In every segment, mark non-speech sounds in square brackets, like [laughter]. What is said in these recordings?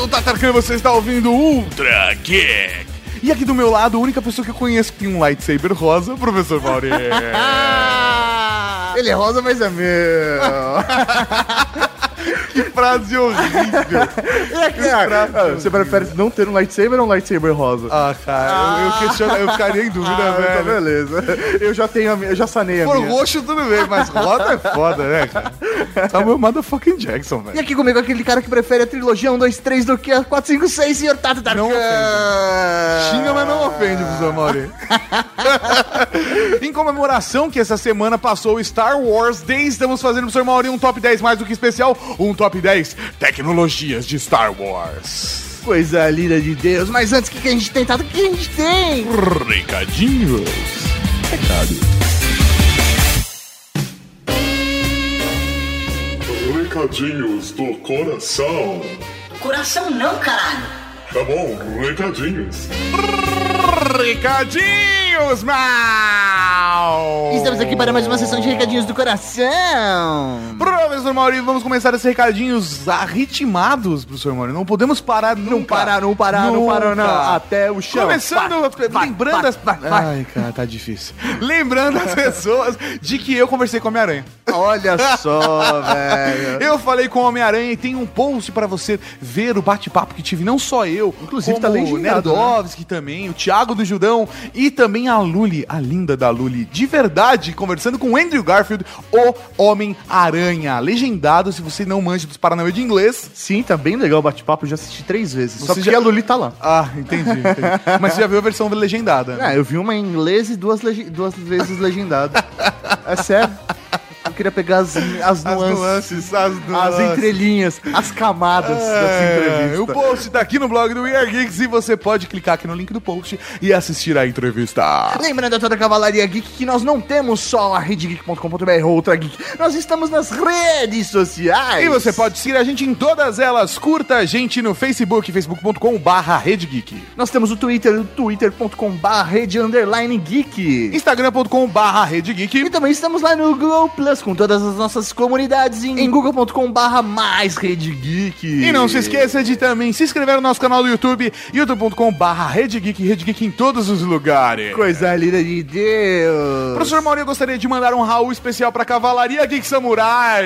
Sou o Tatarkan e você está ouvindo Ultra Geek! E aqui do meu lado, a única pessoa que eu conheço que tem um lightsaber rosa, o professor Mauri. [laughs] Ele é rosa, mas é meu. [laughs] que frase horrível! [laughs] É, cara, ah, você prefere não ter um lightsaber ou um lightsaber rosa? Ah, cara, eu, eu, questiono, eu ficaria em dúvida, Ah, velho. então beleza. [laughs] Eu já tenho a minha, eu já sanei a minha. roxo, tudo bem, mas rosa é foda, né, cara? [laughs] Samuel motherfucking Jackson, E velho. aqui comigo aquele cara que prefere a trilogia 1, 2, 3 do que a 4, 5, 6, senhor Tato Tarkan. Não Xinga, mas não ofende, professor Mauri. em comemoração que essa semana passou o Star Wars Day, estamos fazendo, professor Mauri, um top 10 mais do que especial, um top 10 tecnologias de Star Wars. Coisa linda de Deus. Mas antes, o que, que a gente tem, Tato? O que que a gente tem? Recadinhos. Recadinhos do coração. Coração não, caralho. Tá bom, recadinhos. Recadinhos, mal! Estamos aqui para mais uma sessão de recadinhos do coração. Professor Mauri, vamos começar esses recadinhos arritmados, professor Mauri. Não podemos parar Não nunca. parar, não parar, não Nunca. parar, não. Até o chão. Começando, Vai, lembrando vai, as... vai, vai. Ai, cara, tá difícil. Lembrando as pessoas de que eu conversei com a Homem-Aranha. Olha só, velho. Eu falei com o Homem-Aranha e tem um post pra você ver o bate-papo que tive, não só eu, Inclusive, como tá o legendado, Nerdovski também, o Thiago do Judão e também a Luli, a linda da Luli, de verdade, conversando com Andrew Garfield, o Homem-Aranha. Legendado, se você não manja dos Paranauê de inglês. Sim, tá bem legal o bate-papo, já assisti três vezes. Só Você porque já- a Luli tá lá. Ah, entendi, entendi. [laughs] Mas você já viu a versão legendada? né? É, eu vi uma em inglês e duas, duas vezes legendado. [laughs] É sério. Queria pegar as, as As nuances, nuances, as as nuances. entrelinhas, as camadas dessa É, entrevista. o post tá aqui no blog do We Are Geeks e você pode clicar aqui no link do post e assistir a entrevista. Lembrando a toda a Cavalaria Geek que nós não temos só a redegeek.com.br ou outra geek. Nós estamos nas redes sociais. E você pode seguir a gente em todas elas. Curta a gente no Facebook, facebook.com barra. Nós temos o Twitter, o rede underline geek. Instagram.com barra. E também estamos lá no Google Plus com todas as nossas comunidades em, em google.com.br mais rede geek. E não se esqueça de também se inscrever no nosso canal do YouTube, youtube.com barra Rede Geek, Rede Geek em todos os lugares. Coisa linda de Deus. Professor Mauri, eu gostaria de mandar um Raul especial pra Cavalaria Geek Samurai.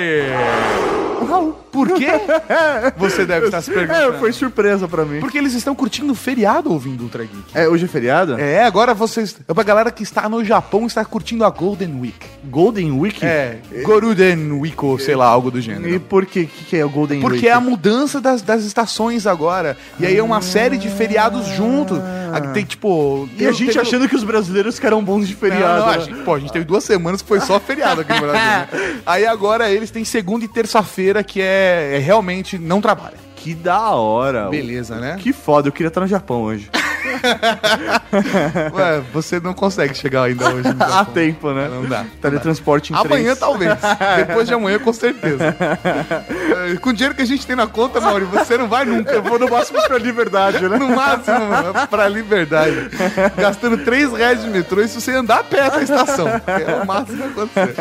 Raul. Por quê? [laughs] Você deve estar se perguntando. É, foi surpresa pra mim. Porque eles estão curtindo o feriado ouvindo Ultra Geek. É, hoje é feriado? É, agora vocês. É pra galera que está no Japão está curtindo a Golden Week. Golden Week? É, Goruden Week, ou sei lá, algo do E gênero. por que, que, que é o Golden Porque Week? é a mudança das, das estações agora. E aí é uma série de feriados juntos. Aqui Tem tipo. E a gente teve- achando que os brasileiros eram bons de Não, feriado. não, a né? gente, pô, a gente teve duas semanas que foi só feriado aqui no Brasil. né? [laughs] Aí agora eles têm segunda e terça-feira que é, é realmente não trabalha. Que da hora. Beleza, né? Que foda, eu queria estar no Japão hoje. [laughs] Ué, você não consegue chegar ainda hoje. no [laughs] Há tempo, né? Não dá. Teletransporte em Amanhã trens. talvez. [laughs] Depois de amanhã, com certeza. É, Com o dinheiro que a gente tem na conta, Mauri, você não vai nunca. Eu vou no máximo pra liberdade, né? No máximo, mano, pra liberdade. Gastando 3 reais de metrô e se você andar perto da estação. É o máximo que acontecer.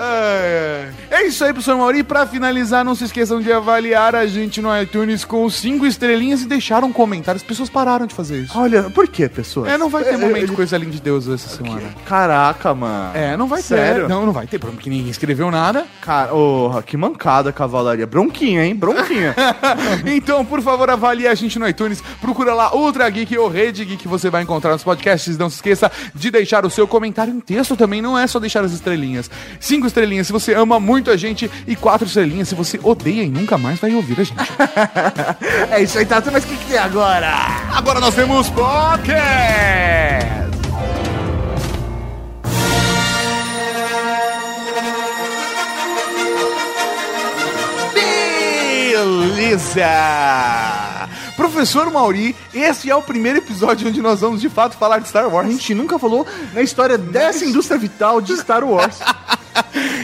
Ai. É isso aí, professor Mauri. Pra finalizar, não se esqueçam de avaliar a gente no iTunes com 5 estrelinhas e deixar um comentário. As pessoas pararam de fazer isso. Olha, por que, pessoas? É, não vai ter É, momento é, coisa linda de Deus essa semana. Caraca, mano. É, não vai Sério? ter. Não, não vai ter, porque ninguém escreveu nada. Cara, oh, que mancada, cavalaria. Bronquinha, hein? Bronquinha. [laughs] então, por favor, avalie a gente no iTunes. Procura lá Ultra Geek ou Rede Geek que você vai encontrar nos podcasts. Não se esqueça de deixar o seu comentário em texto também. Não é só deixar as estrelinhas. Cinco estrelinhas se você ama muito a gente e quatro estrelinhas se você odeia e nunca mais vai ouvir a gente. [laughs] é isso aí, Tato, mas o que, que tem agora? Agora nós temos podcast. Beleza! Professor Mauri, esse é o primeiro episódio onde nós vamos de fato falar de Star A Wars. gente nunca falou na história dessa indústria vital de Star Wars. [laughs]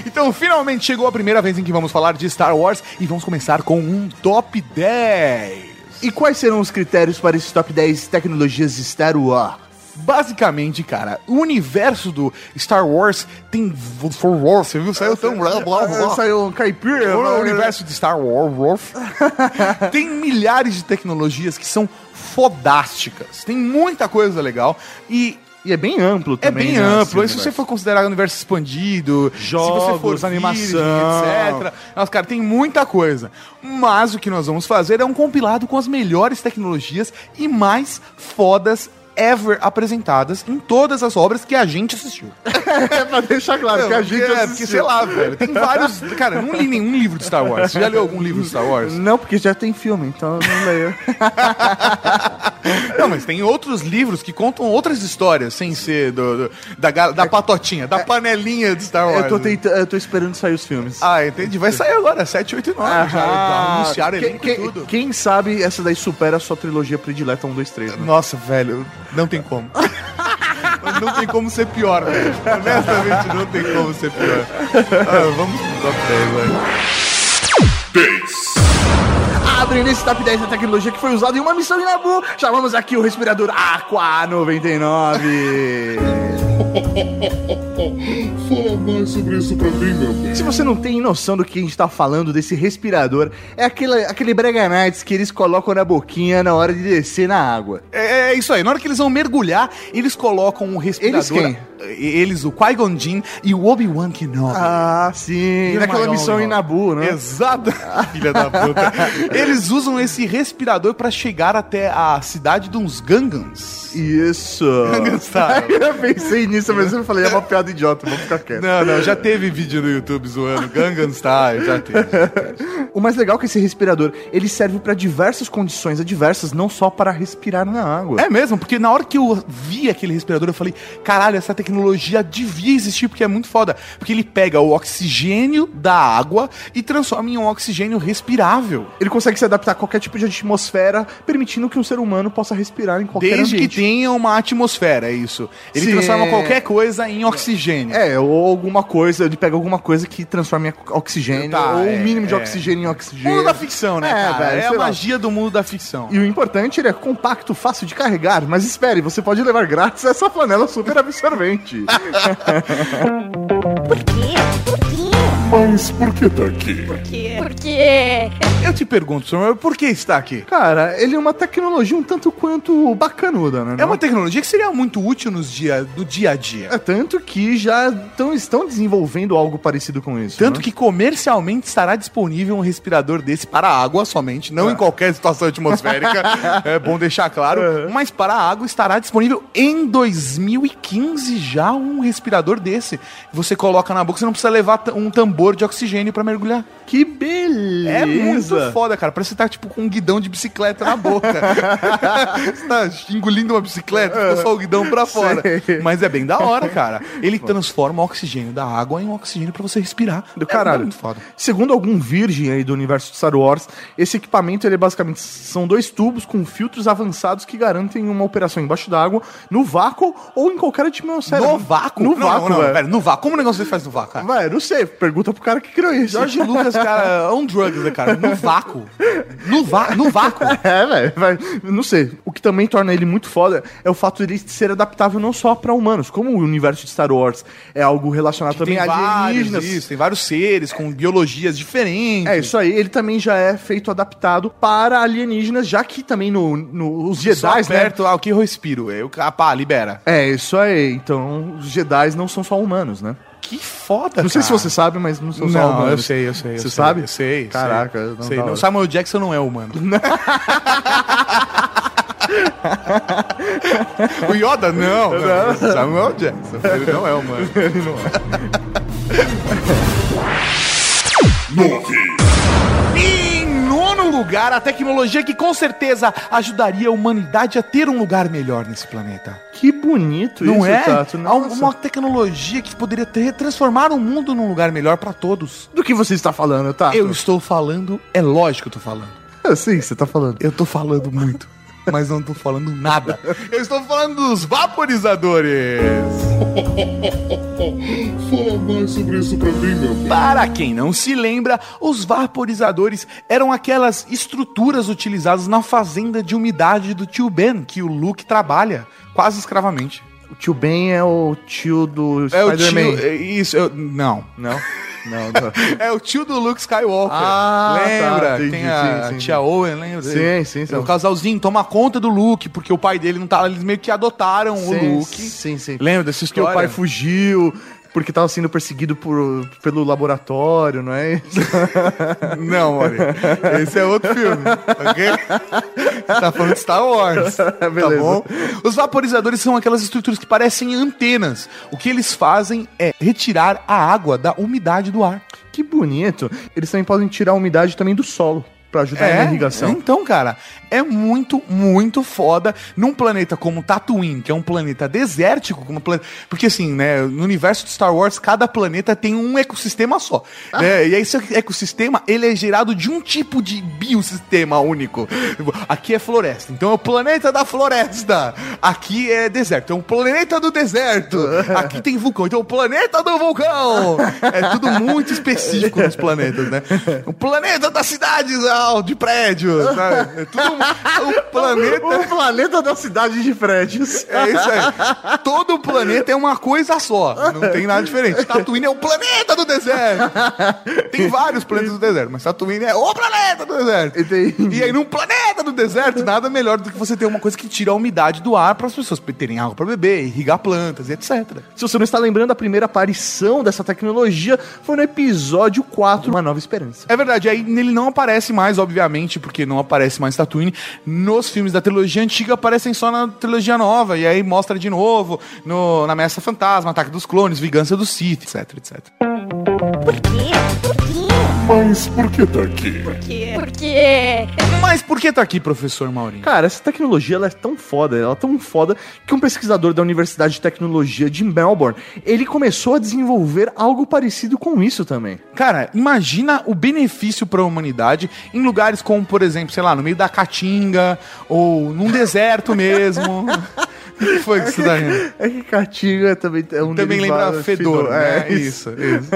Então, finalmente chegou a primeira vez em que vamos falar de Star Wars e vamos começar com um top 10. E quais serão os critérios para esse top 10 tecnologias de Star Wars? Basicamente, cara, o universo do Star Wars tem. For Wars, você viu? Saiu tão. Blá, blá, blá. Saiu um caipira. O universo de Star Wars [laughs] tem milhares de tecnologias que são fodásticas. Tem muita coisa legal e E é bem amplo é também. bem né, amplo. Se você for considerar o universo expandido, se Jogos, você for animação. virgem, etc. Nossa, cara, tem muita coisa. Mas o que nós vamos fazer é um compilado com as melhores tecnologias e mais fodas ever apresentadas em todas as obras que a gente assistiu. [laughs] É pra deixar claro que a gente é, porque, assistiu. sei lá, velho, tem vários... Cara, eu não li nenhum livro de Star Wars. Você já leu algum livro de Star Wars? Não, porque já tem filme, então eu não leio. [laughs] Não, mas tem outros livros que contam outras histórias, sem ser do, do- da, da patotinha, da panelinha de Star Wars. eu, tô tentando, eu tô esperando sair os filmes. Ah, entendi. Vai sair agora, 7, 8 e 9. já, já anunciaram quem, elenco e quem, tudo. quem sabe essa daí supera a sua trilogia predileta 1, 2, 3. Né? Nossa, velho, não tem como. não tem como ser pior, velho. Honestamente, não tem como ser pior. Ah, vamos pro top 10, velho. 10. Abrindo esse top 10 da tecnologia que foi usada em uma missão em Nabu, chamamos aqui o respirador Aqua 99. [laughs] Fala mais sobre isso pra mim, meu bem. Se você não tem noção do que a gente tá falando desse respirador, é aquele, aquele Brega Nights que eles colocam na boquinha na hora de descer na água. É, é isso aí. Na hora que eles vão mergulhar, eles colocam um respirador. Eles Eles, o Qui-Gon Jinn e o Obi-Wan Kenobi. Ah, sim. Naquela missão em. Nabu, né? Exato. [laughs] Filha da puta. Eles usam esse respirador pra chegar até a cidade de uns Gangans. Isso. Gangnam Style. [laughs] eu pensei nisso, mas eu falei, é uma piada idiota, vamos ficar quieto. Não, não, já teve vídeo no YouTube zoando Gangnam Style, já teve. [laughs] O mais legal é que esse respirador, ele serve pra diversas condições adversas, não só para respirar na água. É mesmo, porque na hora que eu vi aquele respirador, eu falei, caralho, essa tecnologia devia existir, porque é muito foda. Porque ele pega o oxigênio da água e transforma em um oxigênio respirável. Ele consegue se adaptar a qualquer tipo de atmosfera, permitindo que um ser humano possa respirar em qualquer Desde ambiente. que tenha uma atmosfera, é isso. Ele Sim. transforma qualquer coisa em oxigênio. É, ou alguma coisa, ele pega alguma coisa que transforma em oxigênio, Tá, ou é, o mínimo de é. oxigênio em oxigênio. Mundo da ficção, né, É, cara? velho, é a lá. magia do mundo da ficção. E o importante, ele é compacto, fácil de carregar. Mas espere, você pode levar grátis essa flanela super absorvente. Gente. Por quê? Por quê? Mas por que tá aqui? Por quê? Eu te pergunto, senhor, por que está aqui? Cara, ele é uma tecnologia um tanto quanto bacanuda, né? É uma tecnologia que seria muito útil nos dia, do dia a dia. É tanto que já tão, estão desenvolvendo algo parecido com isso. Tanto né? que comercialmente estará disponível um respirador desse para a água somente, não em qualquer situação atmosférica, [laughs] é bom deixar claro, mas para a água estará disponível em 2015 já um respirador desse. Você coloca na boca, você não precisa levar um tambor de oxigênio para mergulhar. Que beleza! É muito foda, cara. Parece que você tá tipo com um guidão de bicicleta na boca. [laughs] você tá engolindo uma bicicleta, fica só o guidão pra fora. Sei. Mas é bem da hora, cara. [laughs] Ele transforma o oxigênio da água em um oxigênio pra você respirar. Do É caralho. muito foda. Segundo algum virgem aí do universo de Star Wars, esse equipamento ele é basicamente são dois tubos com filtros avançados que garantem uma operação embaixo d'água, no vácuo ou em qualquer atmosfera. No vácuo? No Não, vácuo, não, velho. velho. No vácuo. Como o negócio você faz no vácuo, cara? Vai, não sei, pergunta pro cara que criou isso. Jorge Lucas, cara, on drugs, né, cara? No vácuo. No, va no vácuo. [laughs] É, velho, não sei. O que também torna ele muito foda é o fato de ele ser adaptável não só pra humanos, como o universo de Star Wars é algo relacionado também Tem a alienígenas. isso, tem vários seres com biologias diferentes. É, isso aí, ele também já é feito adaptado para alienígenas, já que também no, no os Jedi, né? aperto lá o que eu respiro. Eu, ah, pá, libera. É, isso aí. Então, os Jedi não são só humanos, né? Que foda, Não sei cara. se você sabe, mas não só Não, humanos. eu sei, eu sei. eu Você sei, sabe? Eu sei. Caraca, sei. não sei. da Não. Samuel Jackson não é humano. [laughs] o Yoda, não. não. Samuel Jackson. Ele não é humano. Ele não é. [laughs] 9. Lugar, a tecnologia que com certeza ajudaria a humanidade a ter um lugar melhor nesse planeta. Que bonito Não isso, é? Tato. Nossa. Uma tecnologia que poderia ter, transformar o mundo num lugar melhor pra todos. Do que você está falando, Tato? Eu estou falando, é lógico que eu tô falando. Eu sei, você tá falando. Eu tô falando muito, mas não tô falando nada. Eu estou falando dos vaporizadores. [laughs] Fala mais sobre isso pra mim, meu. Para quem não se lembra, os vaporizadores eram aquelas estruturas utilizadas na fazenda de umidade do tio Ben, que o Luke trabalha quase escravamente. O tio Ben é o tio do É o tio. Spider-Man. é Isso, eu- não. Não? [laughs] Não, não. [laughs] É o tio do Luke Skywalker. Ah, lembra? tá, entendi, Tem a sim, sim. tia Owen, lembra? Sim, sim, sim. O casalzinho toma conta do Luke, porque o pai dele não tá. Eles meio que adotaram o Sim, Luke. Sim, sim. Lembra dessa história? o pai fugiu, porque tava sendo perseguido por, pelo laboratório, não é? [laughs] Não, Mori. Esse é outro filme, ok? Você tá falando de Star Wars, [laughs] tá Beleza. bom? Os vaporizadores são aquelas estruturas que parecem antenas. O que eles fazem é retirar a água da umidade do ar. Que bonito. Eles também podem tirar a umidade também do solo, pra ajudar na irrigação. Então, cara, é muito, muito foda num planeta como Tatooine, que é um planeta desértico, como um planeta... porque assim, né, no universo de Star Wars, cada planeta tem um ecossistema só, Ah. né? E esse ecossistema, ele é gerado de um tipo de biosistema único. Aqui é floresta, então é o planeta da floresta. Aqui é deserto, é um planeta do deserto. Aqui tem vulcão, então é o planeta do vulcão. É tudo muito específico nos planetas, né? O planeta das cidades de prédios, sabe? É tudo o planeta. O planeta da cidade de prédios. É isso aí. Todo o planeta é uma coisa só. Não tem nada diferente. Tatooine é o planeta do deserto. Tem vários planetas do deserto, mas Tatooine é o planeta do deserto. Entendi. E aí, num planeta do deserto, nada melhor do que você ter uma coisa que tira a umidade do ar para as pessoas terem água para beber, irrigar plantas e etc. Se você não está lembrando, a primeira aparição dessa tecnologia foi no episódio 4, Uma Nova Esperança. É verdade, aí ele não aparece mais, obviamente, porque não aparece mais Tatooine. Nos filmes da trilogia antiga aparecem só na trilogia nova, e aí mostra de novo no, na Ameaça Fantasma, Ataque dos Clones, Vingança do Sith, etc, etc. Por quê? Por quê? Mas por que tá aqui? Por quê? Por quê? Mas por que tá aqui, professor Maurinho? Cara, essa tecnologia ela é tão foda, ela é tão foda que um pesquisador da Universidade de Tecnologia de Melbourne, ele começou a desenvolver algo parecido com isso também. Cara, imagina o benefício para a humanidade em lugares como, por exemplo, sei lá, no meio da Caatinga ou num deserto mesmo. [laughs] O que foi que você tá rindo? [laughs] É que Caatinga também é um Também lembra fedor, né? É, isso. Isso, isso.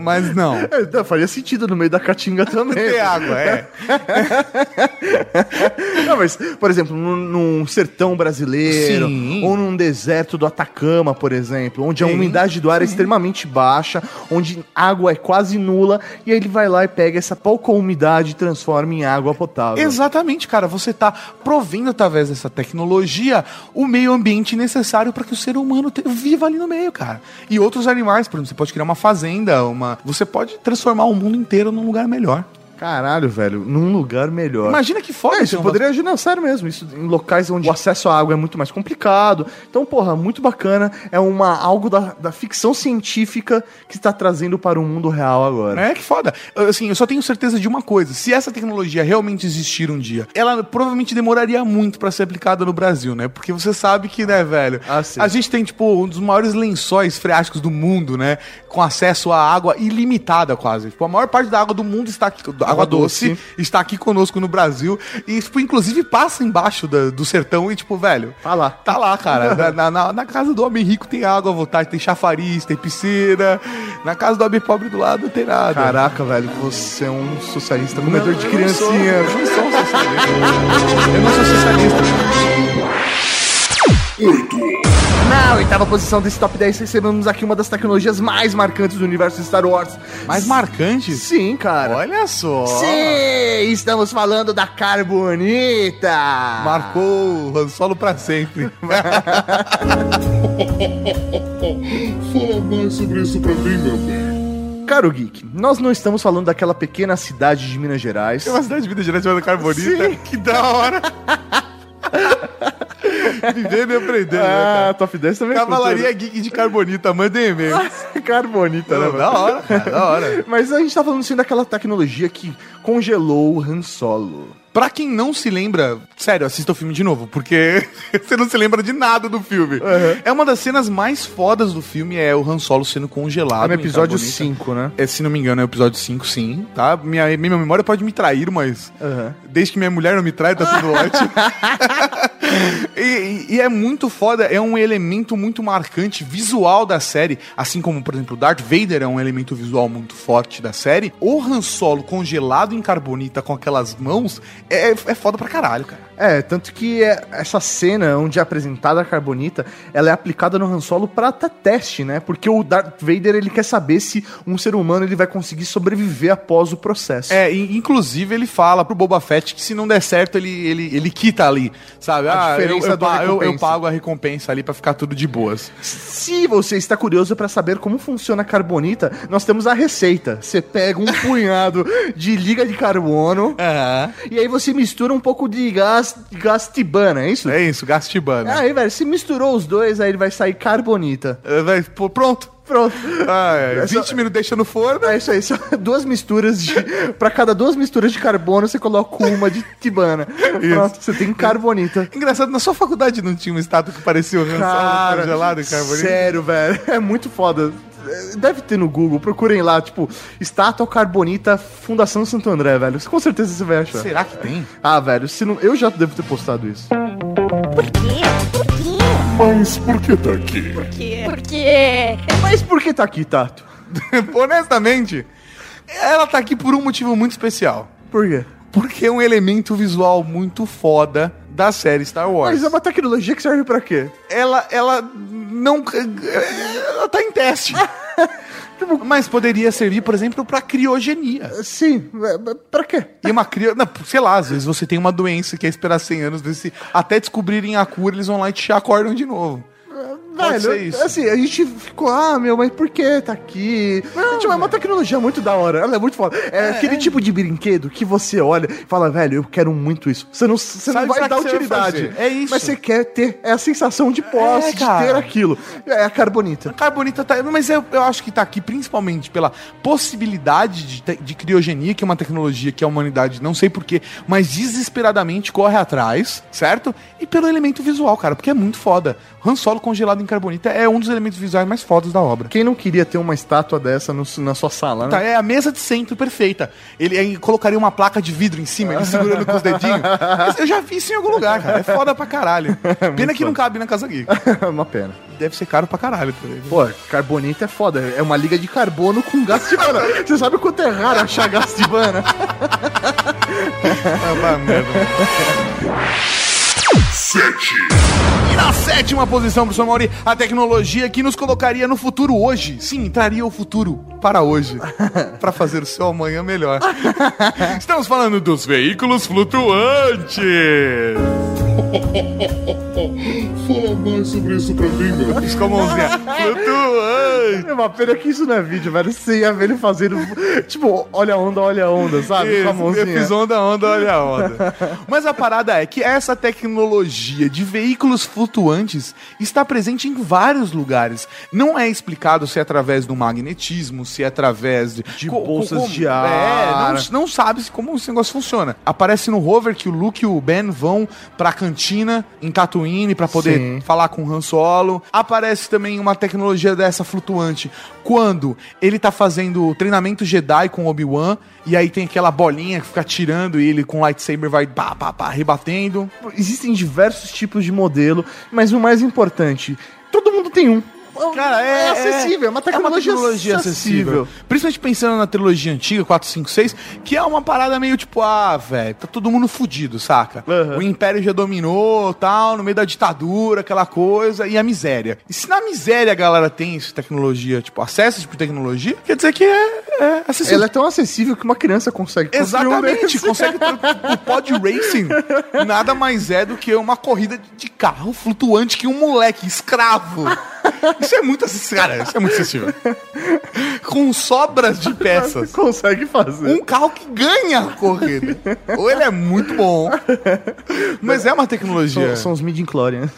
Mas não. [laughs] É, faria sentido no meio da Caatinga também. Ter água, é. [laughs] Não, mas, por exemplo, num, num sertão brasileiro, Sim. ou num deserto do Atacama, por exemplo, onde a Sim, umidade do ar é extremamente baixa, onde a água é quase nula, e aí ele vai lá e pega essa pouca umidade e transforma em água potável. Exatamente, cara. Você tá provendo através dessa tecnologia o meio ambiente necessário para que o ser humano te- viva ali no meio, cara. E outros animais, por exemplo, você pode criar uma fazenda, uma. Você pode transformar o mundo inteiro num lugar melhor. Caralho, velho, num lugar melhor. Imagina que foda É, isso poderia agir, não, sério mesmo. Isso em locais onde o acesso à água é muito mais complicado. Então, porra, muito bacana. É uma, algo da, da ficção científica que está trazendo para o mundo real agora. É que foda. Assim, eu só tenho certeza de uma coisa: se essa tecnologia realmente existir um dia, ela provavelmente demoraria muito pra ser aplicada no Brasil, né? Porque você sabe que, né, velho? Ah, a gente tem, tipo, um dos maiores lençóis freáticos do mundo, né? Com acesso à água ilimitada, quase. Tipo, a maior parte da água do mundo está aqui. Água, doce, doce. está aqui conosco no Brasil. E, tipo, inclusive passa embaixo da- do sertão e, tipo, velho. Tá lá. Tá lá, cara. [laughs] Na, na- na- casa do homem rico tem água à vontade, tem chafariz, tem piscina. Na casa do homem pobre do lado não tem nada. Caraca, velho, você é um socialista comedor de Eu não sou- criancinha. Eu não sou um socialista. Eu não sou socialista. Na oitava posição desse top 10, recebemos aqui uma das tecnologias mais marcantes do universo de Star Wars. Mais marcante? Sim, cara. Olha só. Sim, estamos falando da Carbonita. Marcou o Han Solo pra sempre. [laughs] Fala mais sobre isso pra mim, meu bem. Caro Geek, nós não estamos falando daquela pequena cidade de Minas Gerais. Tem uma cidade de Minas Gerais chamada Carbonita. Sim. Que da hora. [laughs] [laughs] Vivendo e aprendendo, né, Ah, cara? top 10 também. é Cavalaria Geek de Carbonita, mandem e-mail. [laughs] Carbonita, né, Não, mano? da hora, cara, da hora. Mas a gente tá falando assim daquela tecnologia que congelou o Han Solo. Pra quem não se lembra, sério, assista o filme de novo, porque [laughs] você não se lembra de nada do filme. É uma das cenas mais fodas do filme, é o Han Solo sendo congelado. Ah, no episódio Carbonita. 5, né? É, se não me engano, é o episódio 5, sim, tá? Minha, minha memória pode me trair, mas Aham. desde que minha mulher não me trai, tá tudo [laughs] ótimo. [laughs] E, e- é muito foda, é um elemento muito marcante visual da série, assim como, por exemplo, Darth Vader é um elemento visual muito forte da série. O Han Solo congelado em carbonita com aquelas mãos é, é foda pra caralho, cara. É, tanto que é, essa cena onde é apresentada a Carbonita, ela é aplicada no Han Solo pra até teste, né? Porque o Darth Vader, ele quer saber se um ser humano ele vai conseguir sobreviver após o processo. É, inclusive ele fala pro Boba Fett que se não der certo, ele, ele, ele quita ali, sabe? A ah, eu, diferença eu, eu- eu recompensa. pago a recompensa ali pra ficar tudo de boas. Se você está curioso pra saber como funciona a Carbonita, nós temos a receita. Você pega um punhado de liga de carbono [laughs] Aham. e aí você mistura um pouco de gás, gás tibana, é isso? É isso, gastibana. Aí, velho, se misturou os dois, aí ele vai sair Carbonita. É, vai- pô, pronto. Pronto. Ah, é, É só- 20 minutos deixa no forno. É isso aí, são duas misturas de. [laughs] Pra cada duas misturas de carbono, você coloca uma de tibana. [laughs] Pronto, você tem carbonita. Engraçado, na sua faculdade não tinha uma estátua que parecia o Han Solo Cara, congelado em carbonita? sério, velho. [laughs] É muito foda. Deve ter no Google, procurem lá, tipo, estátua carbonita Fundação Santo André, velho. Com certeza você vai achar. Será que tem? Ah, velho, se não, eu já devo ter postado isso. Por quê? Por quê? Mas por que tá aqui? Por quê? Por quê? Mas por que tá aqui, Tato? [laughs] Honestamente, ela tá aqui por um motivo muito especial. Por quê? Porque é um elemento visual muito foda da série Star Wars. Mas é uma tecnologia que serve pra quê? ela, ela não. Ela tá em teste. [laughs] Mas poderia servir, por exemplo, pra criogenia. Sim, é, pra quê? E uma crio... não, sei lá, às vezes você tem uma doença e quer esperar 100 anos, desse... até descobrirem a cura, eles vão lá e te acordam de novo. Velho, assim, a gente ficou, ah, meu, mas por que tá aqui? tipo, é uma tecnologia muito da hora, ela é muito foda. É, aquele tipo de brinquedo que você olha e fala, velho, eu quero muito isso. Você não, você não vai dar vai utilidade. fazer? É isso. Mas você quer ter é a sensação de posse, É, de ter aquilo. É a carbonita. A carbonita tá. Mas eu, eu acho que tá aqui principalmente pela possibilidade de, te- de criogenia, que é uma tecnologia que a humanidade, não sei porquê, mas desesperadamente corre atrás, certo? E pelo elemento visual, cara, porque é muito foda. Han Solo congelado em carbonita é um dos elementos visuais mais fodas da obra. Quem não queria ter uma estátua dessa no- na sua sala, né? Tá, é a mesa de centro perfeita. Ele aí colocaria uma placa de vidro em cima, ele [laughs] segurando com os dedinhos. Eu já vi isso em algum lugar, cara. É foda pra caralho. [laughs] Pena que não cabe na Casa Geek. [laughs] uma pena. Deve ser caro pra caralho. também. Pô, carbonita é foda. É uma liga de carbono com gás de bana. Você sabe quanto é raro achar gás de bana? Ah, vai, merda. Sete. Na sétima posição, professor Mauri, a tecnologia que nos colocaria no futuro hoje. Sim, traria o futuro para hoje. [laughs] para fazer o seu amanhã melhor. [laughs] Estamos falando dos veículos flutuantes. [laughs] Fala mais sobre isso pra mim, meu bem. Com a mãozinha. Flutuante. É uma pena que isso não é vídeo, velho. Você ia ver ele fazendo. Tipo, olha a onda, olha a onda, sabe? Com a Isso, mãozinha. eu fiz onda, onda, olha a onda. Mas a parada é que essa tecnologia de veículos flutuantes está presente em vários lugares. Não é explicado se é através do magnetismo, se é através de, De bolsas de ar. É, não, não sabe-se como esse negócio funciona. Aparece no rover que o Luke e o Ben vão pra cantina em Tatooine pra poder Sim. falar com o Han Solo. Aparece também uma tecnologia dessa flutuante quando ele tá fazendo treinamento Jedi com Obi-Wan e aí tem aquela bolinha que fica tirando e ele com o lightsaber vai pá, pá, pá, rebatendo. Existem diversos tipos de modelo, mas o mais importante, todo mundo tem um. Cara, é, acessível, é uma tecnologia, acessível. Principalmente pensando na trilogia antiga, 4, 5, 6, que é uma parada meio tipo, ah, velho, tá todo mundo fudido, saca? Aham. O Império já dominou, tal, no meio da ditadura, aquela coisa, e a miséria. E se na miséria a galera tem essa tecnologia, tipo, acesso tipo tecnologia, quer dizer que é, é acessível. Ela é tão acessível que uma criança consegue um Exatamente, consegue ter [laughs] o pod racing. Nada mais é do que uma corrida de carro flutuante que um moleque escravo. [laughs] Isso é muito acessível, cara, isso é muito acessível. Com sobras de peças. consegue fazer. Um carro que ganha a corrida. Ou ele é muito bom, mas é uma tecnologia. São, são os midi-chlorians.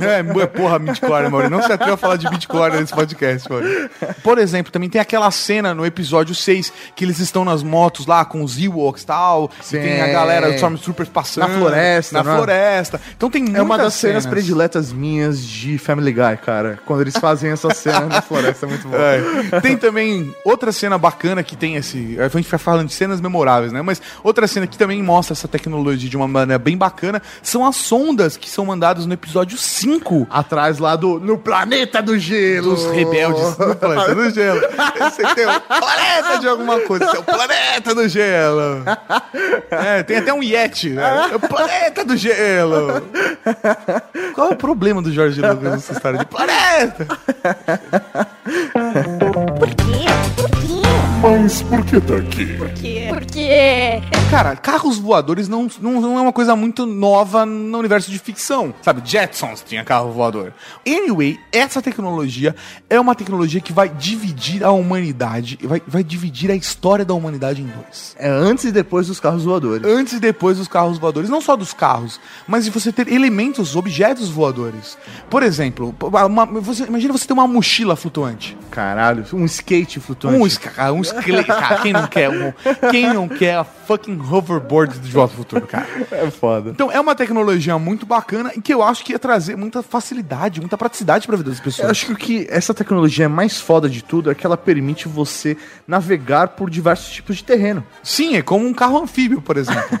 É, mu- porra, midichlorian, Maurício. Não se atreva a falar de midichlorian nesse podcast, Maurício. Por exemplo, também tem aquela cena no episódio 6 que eles estão nas motos lá com os Ewoks e tal. Sim. tem a galera, os Stormtroopers passando. Na floresta, Na né? floresta. Então tem É uma das cenas prediletas minhas de Family Guy, cara. Quando eles fazem essa cena na floresta, é muito bom. É. Tem também outra cena bacana que tem esse. A gente vai falando de cenas memoráveis, né? Mas outra cena que também mostra essa tecnologia de uma maneira bem bacana são as sondas que são mandadas no episódio 5 Atrás lá do No Planeta do Gelo. dos rebeldes no planeta do gelo. Você tem o planeta de alguma coisa, esse é o planeta do gelo. É, tem até um Yeti, né? É o planeta do gelo. Qual é o problema do Jorge Lucas nessa história de planeta? Por quê? Por quê? Mas por que tá aqui? Porque... Porque... Cara, carros voadores não, não, não é uma coisa muito nova no universo de ficção. Sabe, Jetsons tinha carro voador. Anyway, essa tecnologia é uma tecnologia que vai dividir a humanidade, vai, vai dividir a história da humanidade em dois. É antes e depois dos carros voadores. Antes e depois dos carros voadores, não só dos carros, mas de você ter elementos, objetos voadores. Por exemplo, uma- você- imagina você ter uma mochila flutuante. Caralho, um skate flutuante. Um, um Cara, quem não quer? Um, quem não quer a fucking hoverboard de Volta ao Futuro, cara? É foda. Então é uma tecnologia muito bacana e que eu acho que ia trazer muita facilidade, muita praticidade pra vida das pessoas. Eu acho que o que essa tecnologia é mais foda de tudo é que ela permite você navegar por diversos tipos de terreno. Sim, é como um carro anfíbio, por exemplo. [laughs]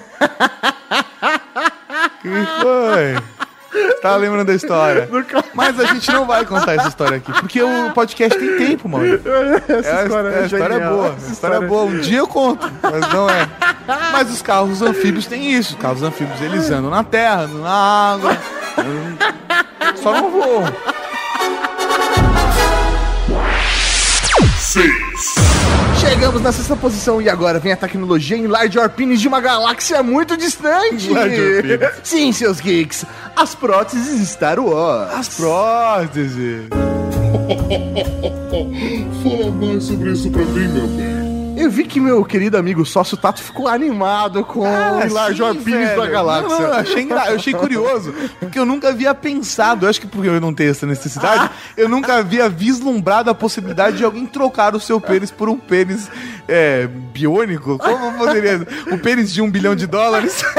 que foi? Tá lembrando da história? Mas a gente não vai contar essa história aqui, porque o podcast tem tempo, mano. [laughs] Essa É, história é, a história é boa. Essa A história é boa. Um dia eu conto, mas não é. Mas os carros anfíbios têm isso. Os carros anfíbios eles andam na terra, na água. Só não voam. Chegamos na sexta posição e agora vem a tecnologia em Large Orpines de uma galáxia muito distante. Sim, seus geeks, as próteses Star Wars. As próteses. [laughs] Fala mais sobre isso pra mim, meu bem. Eu vi que meu querido amigo sócio Tato ficou animado com Ah, o Orpines velho. da galáxia. Não, eu, achei engra- eu achei curioso, porque eu nunca havia pensado, eu acho que porque eu não tenho essa necessidade, eu nunca havia vislumbrado a possibilidade de alguém trocar o seu pênis por um pênis é, biônico. Como poderia? Um pênis de um bilhão de dólares? [laughs]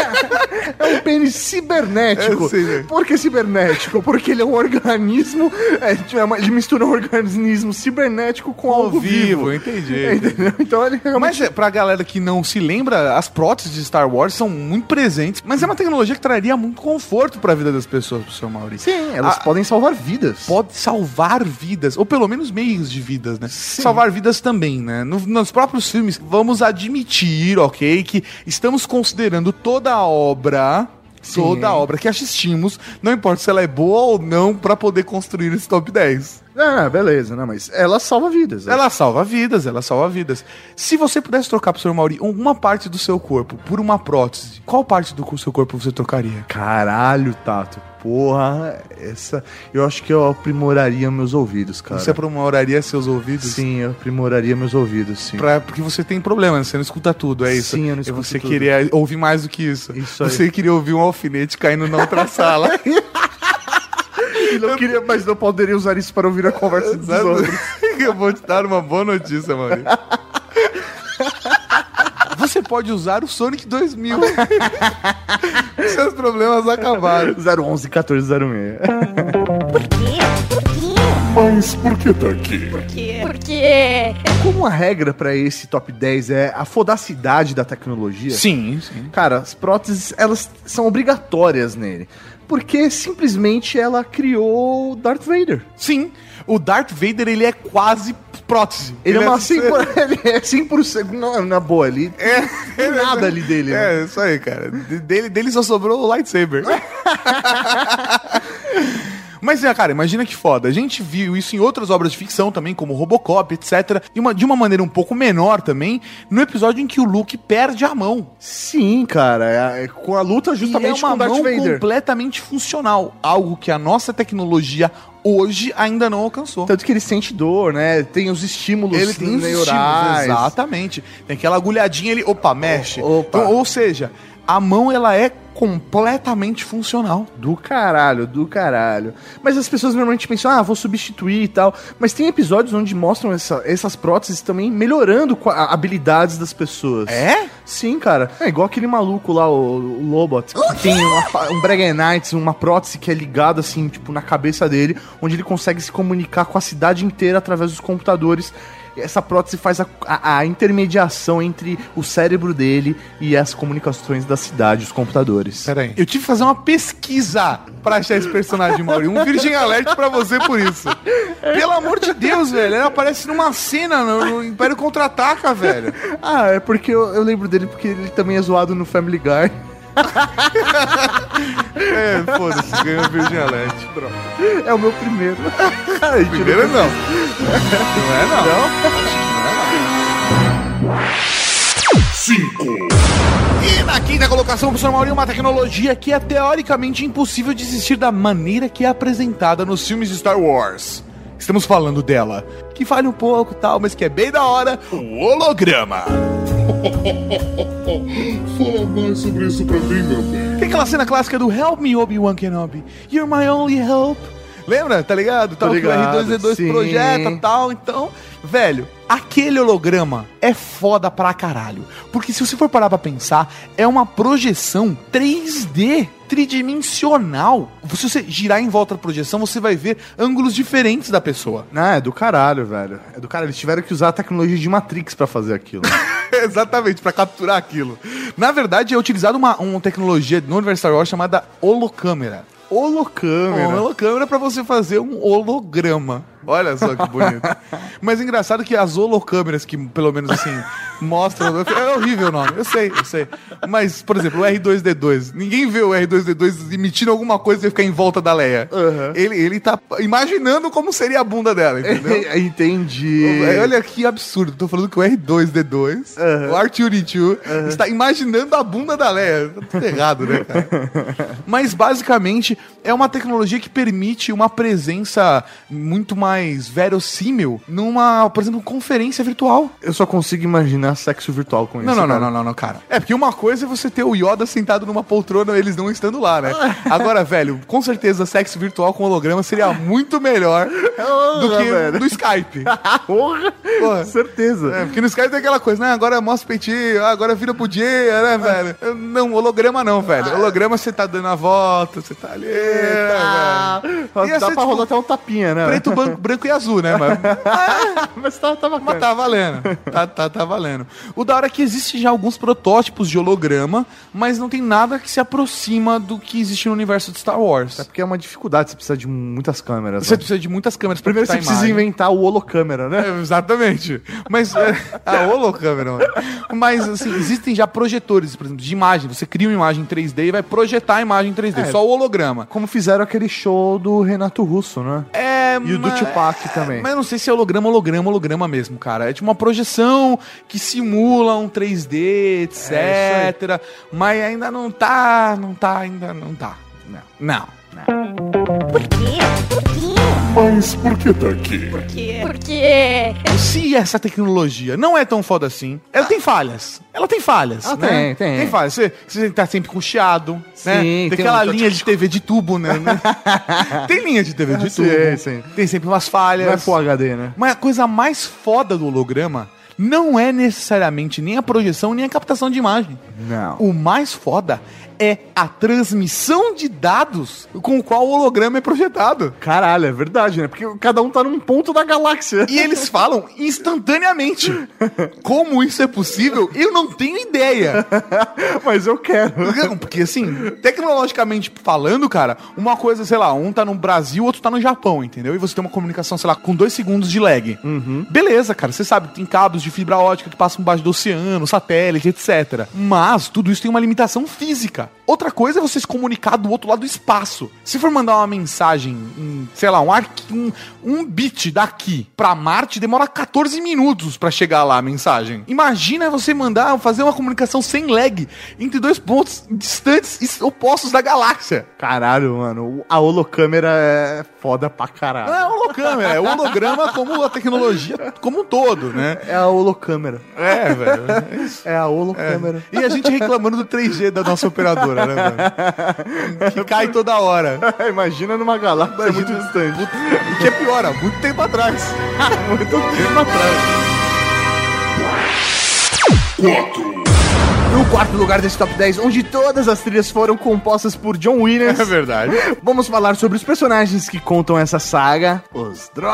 É um pênis cibernético. Sei, né? Por que cibernético? Porque ele é um organismo. é, tipo, é ele mistura um organismo cibernético com algo vivo. entendi. Entendeu? Então ele. Mas é, pra galera que não se lembra, as próteses de Star Wars são muito presentes, mas é uma tecnologia que traria muito conforto pra vida das pessoas, pro seu Maurício. Sim, elas Ah, podem salvar vidas. pode salvar vidas, ou pelo menos meios de vidas, né? Salvar vidas também, né? No- nos próprios filmes, vamos admitir, ok, que estamos considerando toda a obra. Toda a obra que assistimos, não importa se ela é boa ou não, pra poder construir esse top 10. Ah, beleza, não, mas ela salva vidas. Ela salva vidas, ela salva vidas. Se você pudesse trocar pro senhor Mauri uma parte do seu corpo por uma prótese, qual parte do seu corpo você trocaria? Caralho, Tato. Porra, essa. Eu acho que eu aprimoraria meus ouvidos, cara. Você aprimoraria seus ouvidos? Sim, eu aprimoraria meus ouvidos, sim. Pra, porque você tem problema, né? você não escuta tudo, é isso? Sim, eu não E escuto você tudo. queria ouvir mais do que isso. Isso aí. Você queria ouvir um alfinete caindo na outra sala. [laughs] E não queria, mas não poderia usar isso para ouvir a conversa dos outros. [laughs] Eu vou te dar uma boa notícia, Maurício. Você pode usar o Sonic 2000. [laughs] Seus problemas acabaram. 011 1406. Por quê? Por quê? Mas por que tá aqui? Porque... Porque... Como a regra para esse top 10 é a fodacidade da tecnologia, Sim, sim. cara, as próteses elas são obrigatórias nele. Porque simplesmente ela criou Darth Vader. Sim, o Darth Vader ele é quase prótese. Ele, é uma é 100%, [laughs] ele é 100%, não, na boa, ali É, tem nada ali dele, né? É, isso aí, cara. De- Dele, dele só sobrou o lightsaber. [laughs] Mas, é, cara, imagina que foda. A gente viu isso em outras obras de ficção também, como Robocop, etc. E uma- de uma maneira um pouco menor também, no episódio em que o Luke perde a mão. Sim, cara, é- é com a luta justamente e é uma mão Vader. completamente funcional. Algo que a nossa tecnologia hoje ainda não alcançou. Tanto que ele sente dor, né? Tem os estímulos Ele tem neurais. estímulos, exatamente. Tem aquela agulhadinha ali, opa, mexe. opa. Então, ou seja, a mão ela é completamente funcional. Do caralho, do caralho. Mas as pessoas normalmente pensam, ah, vou substituir e tal. Mas tem episódios onde mostram essa- essas próteses também melhorando habilidades das pessoas. É? Sim, cara. É igual aquele maluco lá, o, o Lobot. Que tem uma, um Breguenites, uma prótese que é ligada, assim, tipo, na cabeça dele, onde ele consegue se comunicar com a cidade inteira através dos computadores. Essa prótese faz a, a- a intermediação entre o cérebro dele e as comunicações da cidade, os computadores. Pera aí. Eu tive que fazer uma pesquisa pra achar esse personagem, Mauri. Um Virgin Alert pra você por isso. Pelo amor de Deus, velho. Ele aparece numa cena no, no Império Contra-Ataca, velho. Ah, é porque eu, eu lembro dele porque ele também é zoado no Family Guy. É, foda-se, ganhou o Virgin Alert. Droga. É o meu primeiro. [laughs] Primeiro não. Não é não. 5, E na quinta colocação, professor Mauri, uma tecnologia que é teoricamente impossível de existir da maneira que é apresentada nos filmes de Star Wars. Estamos falando dela, que falha um pouco e tal, mas que é bem da hora, o holograma. [laughs] fala mais sobre isso pra mim, meu bem. Tem aquela cena clássica do Help me, Obi-Wan Kenobi. You're my only help. Lembra? Tá ligado? Tal, ligado, o R2D2 sim. projeta tal. Então, velho, aquele holograma é foda pra caralho. Porque se você for parar pra pensar, é uma projeção 3D, tridimensional. Se você girar em volta da projeção, você vai ver ângulos diferentes da pessoa. [laughs] Ah, é do caralho, velho. É do caralho. Eles tiveram que usar a tecnologia de Matrix pra fazer aquilo. [laughs] Exatamente, pra capturar aquilo. Na verdade, é utilizada uma, uma tecnologia no universo Star Wars chamada holocâmera. Holocâmera. Uma holocâmera pra você fazer um holograma. Olha só que bonito. Mas engraçado que as holocâmeras, que pelo menos assim, mostram. É horrível o nome, eu sei, eu sei. Mas, por exemplo, o R2D2. Ninguém vê o R2D2 emitindo alguma coisa e ficar em volta da Leia. Uhum. Ele, ele tá imaginando como seria a bunda dela, entendeu? [laughs] Entendi. Olha que absurdo. Tô falando que o R2D2, Uhum. o R2D2, está imaginando a bunda da Leia. Tá tudo errado, né, cara? [laughs] Mas basicamente é uma tecnologia que permite uma presença muito mais verossímil numa, por exemplo, conferência virtual. Eu só consigo imaginar sexo virtual com isso. não, não, não, não, não, cara. É porque uma coisa é você ter o Yoda sentado numa poltrona, eles não estando lá, né? [laughs] Agora, velho, com certeza sexo virtual com holograma seria muito melhor do que velho. do Skype. [laughs] Porra! Porra. Certeza. É, porque no Skype tem aquela coisa, né? Agora mostra o peitinho, ah, agora vira pro dia, né, velho? Não, holograma não, velho. Holograma você tá dando a volta, você tá ali. Né, Dá velho? Ser, pra rolar tipo, até um tapinha, né? preto, branco, e azul, né? Mas, [laughs] Mas tá, tá bacana. mas tá valendo. Tá, tá, tá valendo. O da hora é que existe já alguns protótipos de holograma, mas não tem nada que se aproxima do que existe no universo de Star Wars. É porque é uma dificuldade, você precisa de muitas câmeras. Você né? precisa de muitas câmeras pra Primeiro você precisa imagem. inventar o holocâmera, né? É, exatamente. Mas é, [laughs] a holocâmera, mano. Mas assim, existem já projetores, por exemplo, de imagem. Você cria uma imagem em 3D e vai projetar a imagem em 3D, É. só o holograma. Como fizeram aquele show do Renato Russo, né? É, E o do mas- Tupac também. Mas eu não sei se é holograma, holograma, holograma mesmo, cara. É tipo uma projeção que simula um 3D, É etc. mas ainda não tá, não tá, ainda não tá. Não. Não. Por quê? Por quê? Mas por que tá aqui? Por quê? Porque. Se essa tecnologia não é tão foda assim, ela tem falhas. Ela tem falhas. Ah, né? tem, tem. Tem falhas. Você, você tá sempre com chiado, né? Sim, Tem tem aquela um- linha de TV de tubo, né? [laughs] [laughs] tem linha de TV de Sim, tubo. sim. Tem sempre umas falhas. Não é Full HD, né? Mas a coisa mais foda do holograma não é necessariamente nem a projeção, nem a captação de imagem. Não. O mais foda é a transmissão de dados com o qual o holograma é projetado. Caralho, é verdade, né? Porque cada um tá num ponto da galáxia. E eles falam instantaneamente. [laughs] Como isso é possível, eu não tenho ideia. [laughs] Mas eu quero. Porque, assim, tecnologicamente falando, cara, uma coisa, sei lá, um tá no Brasil, outro tá no Japão, entendeu? E você tem uma comunicação, sei lá, com dois segundos de lag. Beleza, cara, você sabe, tem cabos de fibra ótica que passam embaixo do oceano, satélite, etc. Mas tudo isso tem uma limitação física. Outra coisa é você se comunicar do outro lado do espaço. Se for mandar uma mensagem, em, sei lá, um, arqui, um, um bit daqui pra Marte, demora 14 minutos pra chegar lá a mensagem. Imagina você mandar, fazer uma comunicação sem lag entre dois pontos distantes e opostos da galáxia. Caralho, mano. A holocâmera é foda pra caralho. Não é holocâmera, é holograma como a tecnologia como um todo, né? É a holocâmera. É, velho. é. É a holocâmera. E a gente reclamando do 3G da nossa [laughs] né, mano? [laughs] Que cai toda hora. [laughs] Imagina numa galáxia muito distante. O que é pior, há muito tempo atrás. [laughs] muito tempo atrás. 4. No quarto lugar desse top 10, onde todas as trilhas foram compostas por John Williams. É verdade. Vamos falar sobre os personagens que contam essa saga. Os droids.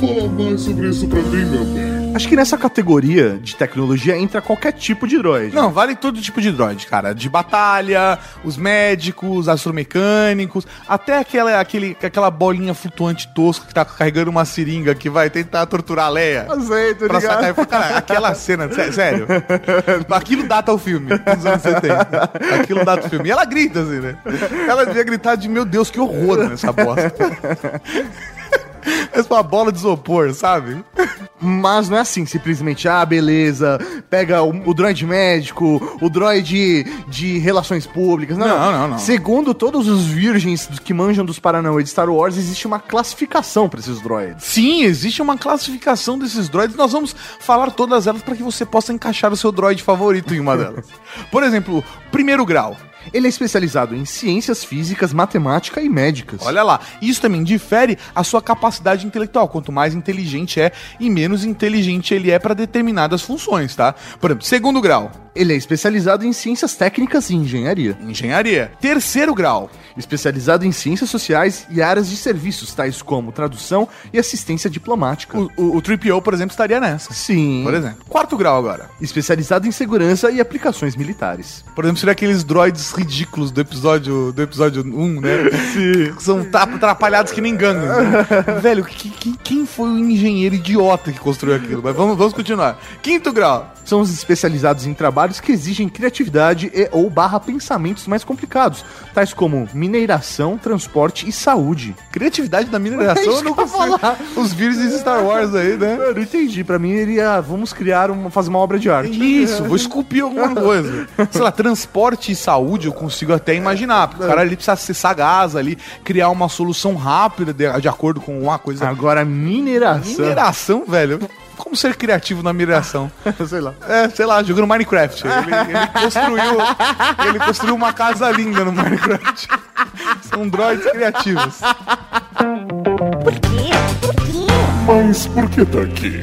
Fala mais sobre isso pra mim, meu bem. Acho que nessa categoria de tecnologia entra qualquer tipo de droid. Não, vale todo tipo de droid, cara. De batalha, os médicos, astromecânicos, até aquela, aquele, aquela bolinha flutuante tosca que tá carregando uma seringa que vai tentar torturar a Leia. Sei, tô Pra ligado. sacar, cara, aquela cena, sé- sério. [laughs] Aquilo data o filme, nos anos 70. Aquilo data o filme. E ela grita assim, né? Ela devia gritar de meu Deus, que horror nessa bosta. [laughs] É uma bola de isopor, sabe? Mas não é assim, simplesmente, ah, beleza, pega o, o droid médico, o droid de relações públicas. Não, Não, não, não. Segundo todos os virgens que manjam dos Paranauê de Star Wars, existe uma classificação pra esses droids. Sim, existe uma classificação desses droids. Nós vamos falar todas elas para que você possa encaixar o seu droid favorito em uma delas. [laughs] Por exemplo, primeiro grau. Ele é especializado em ciências físicas, matemática e médicas. Olha lá, isso também difere a sua capacidade intelectual. Quanto mais inteligente é e menos inteligente ele é para determinadas funções, tá? Por exemplo, segundo grau, Ele é especializado em ciências técnicas e engenharia. engenharia. Terceiro grau, Especializado em ciências sociais e áreas de serviços, tais como tradução e assistência diplomática. o, o, o 3PO, por exemplo, estaria nessa. Sim. Por exemplo. Quarto grau agora. Especializado em segurança e aplicações militares. Por exemplo, seria aqueles droids ridículos do episódio do episódio 1, né? [laughs] Sim. São atrapalhados que nem gangos. Né? [laughs] Velho, que- que- quem foi o engenheiro idiota que construiu aquilo? Mas vamos, vamos continuar. Quinto grau. São os especializados em que exigem criatividade e ou barra pensamentos mais complicados, tais como mineração, transporte e saúde. Criatividade da mineração, É eu não consigo. falar. Os vírus de Star Wars aí, né? Eu não entendi, pra mim ele ia, vamos criar, uma, fazer uma obra de arte. Isso, vou esculpir alguma [laughs] coisa. Sei lá, transporte e saúde eu consigo até imaginar. Porque o cara ali precisa ser sagaz ali, criar uma solução rápida de, de acordo com uma coisa. Agora, mineração. Mineração, velho. Como ser criativo na mineração? [laughs] Sei lá. É, sei lá, jogando Minecraft. Ele, ele construiu. Ele construiu uma casa linda no Minecraft. São droids criativos. Por quê? Por quê? Mas por que tá aqui?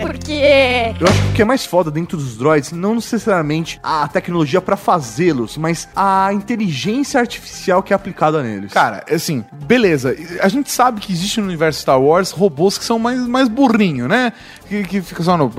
Porque. Eu acho que o que é mais foda dentro dos droids, não necessariamente a tecnologia pra fazê-los, mas a inteligência artificial que é aplicada neles. Cara, assim, beleza. A gente sabe que existe no universo Star Wars robôs que são mais, mais burrinho, né? Que, que fica só no.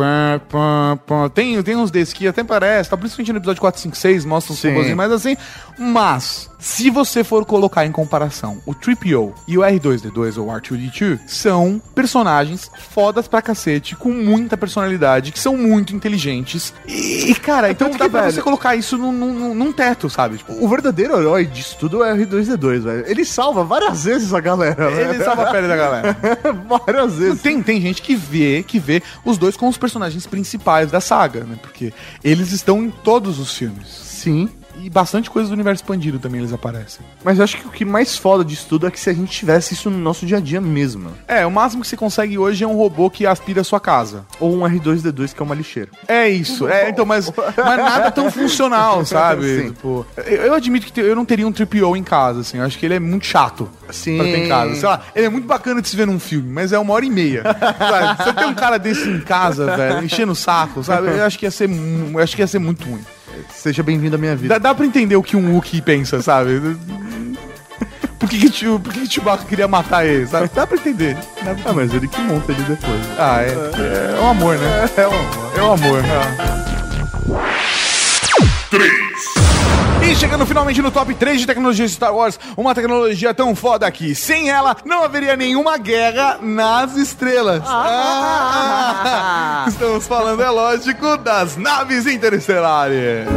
Tem, tem uns desses que até parece, tá? Principalmente no episódio 4, 5, 6, mostra os robôzinhos mais assim. Mas, se você for colocar em comparação o 3PO e o R2D2 ou R2D2, são personagens fodas pra cacete, com muita personalidade, que são muito inteligentes. E, cara, então Tanto dá pra velho, você colocar isso num, num, num teto, sabe? Tipo, O verdadeiro herói disso tudo é o R2D2, velho. Ele salva várias vezes a galera, ele velho. salva a pele da galera. [laughs] várias vezes. Tem, tem gente que vê, que vê os dois como os personagens principais da saga, né? Porque eles estão em todos os filmes. Sim. E bastante coisa do universo expandido também eles aparecem. Mas eu acho que o que mais foda disso tudo é que se a gente tivesse isso no nosso dia a dia mesmo. É, o máximo que você consegue hoje é um robô que aspira a sua casa. Ou um R2D2 que é uma lixeira. É isso. É, então, mas, [laughs] mas nada tão funcional, sabe? Sim. Tipo, eu, eu admito que eu não teria um 3PO em casa, assim. Eu acho que ele é muito chato Sim. pra ter em casa. Sei lá, ele é muito bacana de se ver num filme, mas é uma hora e meia. sabe? Você tem um cara desse em casa, velho, enchendo o saco, sabe? Eu acho que ia ser, eu acho que ia ser muito ruim. Seja bem-vindo à minha vida. Dá, dá pra entender o que um Wookiee pensa, sabe? [laughs] Por que, que, tio, por que, que Chewbacca queria matar ele, sabe? Dá pra entender. Dá pra- Ah, mas ele que monta ele depois. Ah, é, é um amor, né? É um amor. É um amor. E chegando finalmente no top 3 de tecnologia de Star Wars, uma tecnologia tão foda que sem ela não haveria nenhuma guerra nas estrelas. Ah! Estamos falando, é lógico, das naves interestelares. [laughs]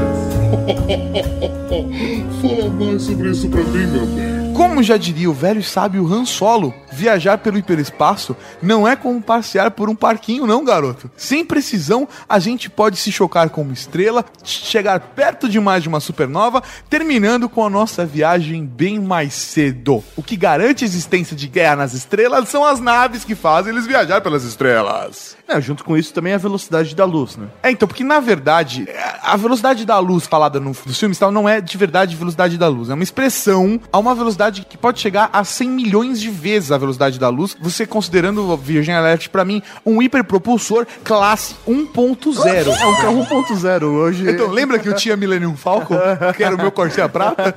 Fala mais sobre isso pra mim, meu bem. Como já diria o velho sábio Han Solo, Viajar pelo hiperespaço não é como passear por um parquinho, não, garoto. Sem precisão, a gente pode se chocar com uma estrela, chegar perto demais de uma supernova, terminando com a nossa viagem bem mais cedo. O que garante a existência de guerra nas estrelas são as naves que fazem eles viajar pelas estrelas. É, junto com isso também a velocidade da luz, né? É, então, porque na verdade, a velocidade da luz falada no, nos filmes tal, não é de verdade velocidade da luz. É uma expressão a uma velocidade que pode chegar a 100 milhões de vezes a velocidade da luz. Você considerando o Virgin Alert pra mim um hiperpropulsor classe 1.0. É um carro 1.0 hoje. Então, lembra que eu tinha Millennium Falcon? Que era o meu Corsair Prata?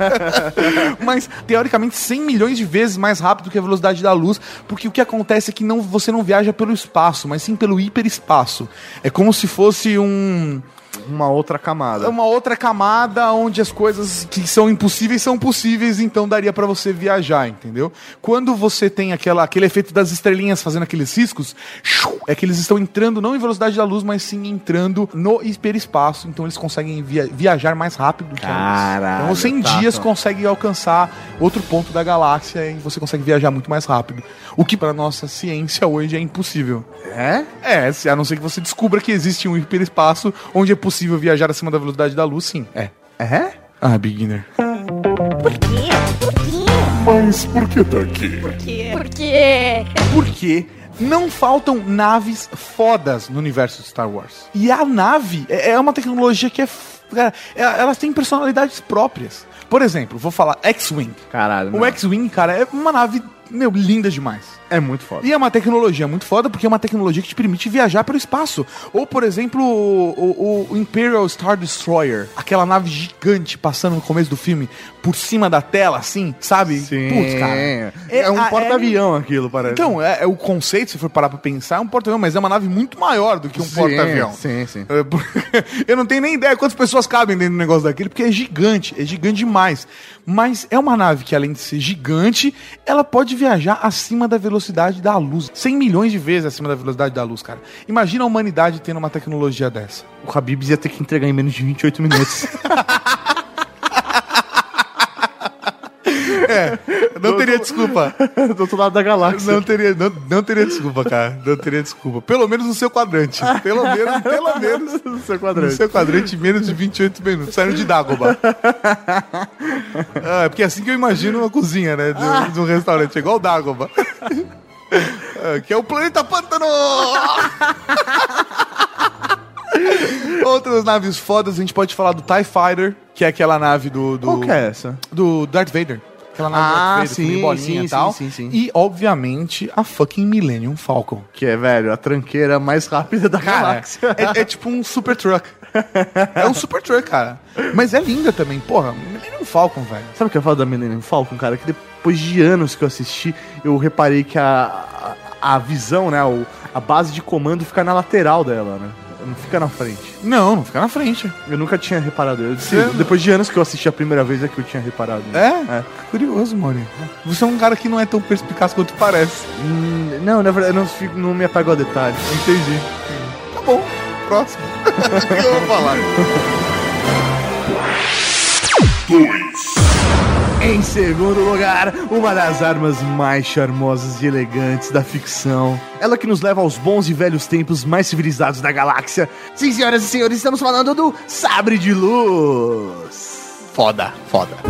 [laughs] Mas, teoricamente, 100 milhões de vezes mais rápido que a velocidade da luz, porque o que acontece é que não, você não viaja pelo espaço, mas sim pelo hiperespaço. É como se fosse um Uma outra camada. uma outra camada onde as coisas que são impossíveis são possíveis, então daria pra você viajar, entendeu? Quando você tem aquela, aquele efeito das estrelinhas fazendo aqueles riscos, é que eles estão entrando não em velocidade da luz, mas sim entrando no hiperespaço, então eles conseguem via- viajar mais rápido do que a luz. Caralho, Então você em tá, dias consegue alcançar outro ponto da galáxia e você consegue viajar muito mais rápido. O que pra nossa ciência hoje é impossível. É? É, a não ser que você descubra que existe um hiperespaço onde é possível viajar acima da velocidade da luz, sim. É. É? Ah, beginner. Por quê? Por quê? Mas por que tá aqui? Por quê? Por quê? Porque não faltam naves fodas no universo de Star Wars. E a nave é é uma tecnologia que é. Cara, é- elas têm personalidades próprias. Por exemplo, vou falar X-Wing. Caralho. O. X-Wing, cara, é uma nave, meu, linda demais. É muito foda. E é uma tecnologia muito foda, porque é uma tecnologia que te permite viajar pelo espaço. Ou, por exemplo, o, o- o Imperial Star Destroyer, aquela nave gigante passando no começo do filme por cima da tela, assim, sabe? Sim. Putz, cara. É, um a- porta-avião aquilo, parece. Então, é, é o conceito, se for parar pra pensar, é um porta-avião, mas é uma nave muito maior do que um porta-avião. Sim, sim. É, [laughs] Eu não tenho nem ideia quantas pessoas cabem dentro do negócio daquele, porque é gigante, é gigante demais. Mas é uma nave que, além de ser gigante, ela pode viajar acima da velocidade da luz. 100 milhões de vezes acima da velocidade da luz, cara. Imagina a humanidade tendo uma tecnologia dessa. O Habibs ia ter que entregar em menos de 28 minutos. [laughs] Não teria desculpa. [laughs] Do outro lado da galáxia. Não teria, não, não teria desculpa, cara. Não teria desculpa. Pelo menos no seu quadrante. Pelo [laughs] menos, pelo menos No seu No quadrante. seu quadrante, menos de 28 minutos. Saindo de Dagoba. ah, é porque é assim que eu imagino uma cozinha, né? De, de um restaurante. É igual o Dagoba. [laughs] Ah, que é o planeta Pântano! Outras naves fodas, a gente pode falar do TIE Fighter, que é aquela nave do. do Qual que é essa? Do Darth Vader. Aquela nave Ah, sim, com bolinha sim, e tal. sim, sim, sim. E, obviamente, a fucking Millennium Falcon. Que é, velho, a tranqueira mais rápida da Cara, galáxia. é, é tipo um super truck. É um super truck, cara. Mas é linda também. Porra, Millennium Falcon, velho. Sabe o que eu falo da Millennium Falcon, cara? Que depois de anos que eu assisti, eu reparei que a, a, a visão, né? o- a base de comando fica na lateral dela, né? Não fica na frente. Não, não fica na frente. Eu nunca tinha reparado. Eu, Você- Depois de anos que eu assisti a primeira vez é que eu tinha reparado. É? É. Curioso, Maurinho. Você é um cara que não é tão perspicaz quanto parece. Hum, não, na verdade, eu não, fico- não me apego a detalhes. Entendi. Tá bom. Próximo. O [laughs] que eu vou falar? Em segundo lugar, uma das armas mais charmosas e elegantes da ficção. Ela que nos leva aos bons e velhos tempos mais civilizados da galáxia. Sim, senhoras e senhores, estamos falando do Sabre de Luz. Foda, foda. [laughs]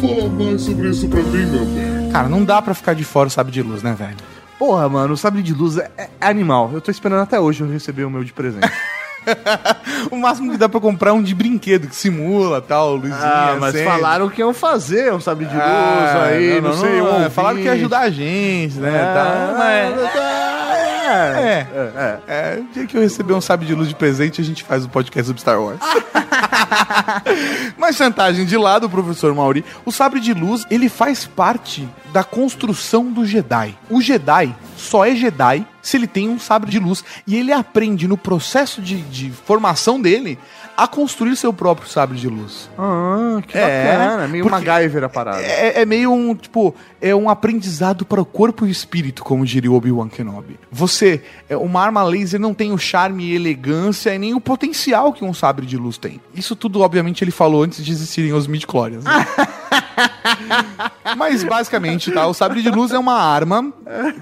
Fala mais sobre isso pra mim, meu bem. Cara, não dá pra ficar de fora o sabe de luz, né, velho? Porra, mano, o Sabre de Luz é, é animal. Eu tô esperando até hoje eu receber o meu de presente. [laughs] [laughs] O máximo que dá pra comprar é um de brinquedo que simula tal, luzinha. ah, mas acende. falaram que iam fazer um Sabre de Luz Ah, aí, não, sei, um é, Falaram que ia ajudar a gente, né? É, tal, mas- é, É. é, é. É, o dia que eu receber um sabre de luz de presente, a gente faz o podcast sobre Star Wars. [laughs] Mas chantagem de lado, professor Mauri, o sabre de luz, ele faz parte da construção do Jedi. O Jedi só é Jedi se ele tem um sabre de luz. E ele aprende no processo de, de formação dele a construir seu próprio sabre de luz. Ah, que É, bacana. Meio MacGyver a parada. É, é meio um, tipo, é um aprendizado para o corpo e o espírito, como diria o Obi-Wan Kenobi. Você, é, uma arma laser não tem o charme e elegância e nem o potencial que um sabre de luz tem. Isso tudo, obviamente, ele falou antes de existirem os midi-chlorians. né? [laughs] Mas basicamente, tá? O sabre de luz é uma arma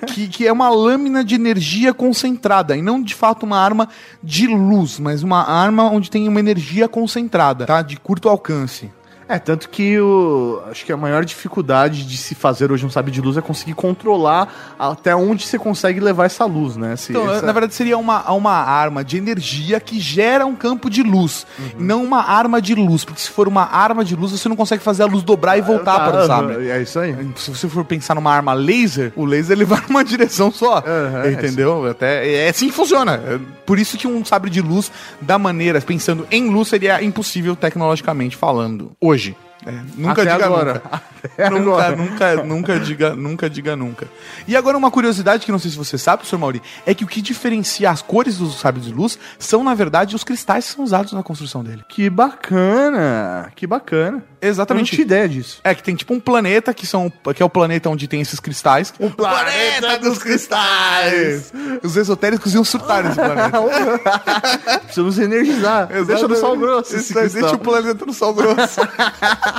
que, que é uma lâmina de energia concentrada. E não de fato uma arma de luz, mas uma arma onde tem uma energia concentrada, tá? De curto alcance. É, tanto que o, acho que a maior dificuldade de se fazer hoje um sabre de luz é conseguir controlar até onde você consegue levar essa luz, né? Se- Então, essa- na verdade, seria uma, uma arma de energia que gera um campo de luz. E não uma arma de luz. Porque se for uma arma de luz, você não consegue fazer a luz dobrar e voltar para o sabre. É isso aí. Se você for pensar numa arma laser, o laser ele vai numa [laughs] direção só. Aham, entendeu? Até é assim que funciona. É Por isso que um sabre de luz da maneira, pensando em luz, seria impossível tecnologicamente falando. Hoje. É, nunca Até diga agora. nunca. [laughs] Nunca, agora. nunca, nunca diga, nunca diga nunca. E agora uma curiosidade que não sei se você sabe, senhor Mauri, é que o que diferencia as cores dos sabres de luz são, na verdade, os cristais que são usados na construção dele. Que bacana, que bacana. Eu não Exatamente. tinha ideia disso. É que tem tipo um planeta que são que é o planeta onde tem esses cristais. O planeta dos cristais. Os esotéricos iam surtar nesse planeta. [laughs] Precisamos energizar. Deixa no sal grosso. esse Isso deixa o planeta no sal grosso.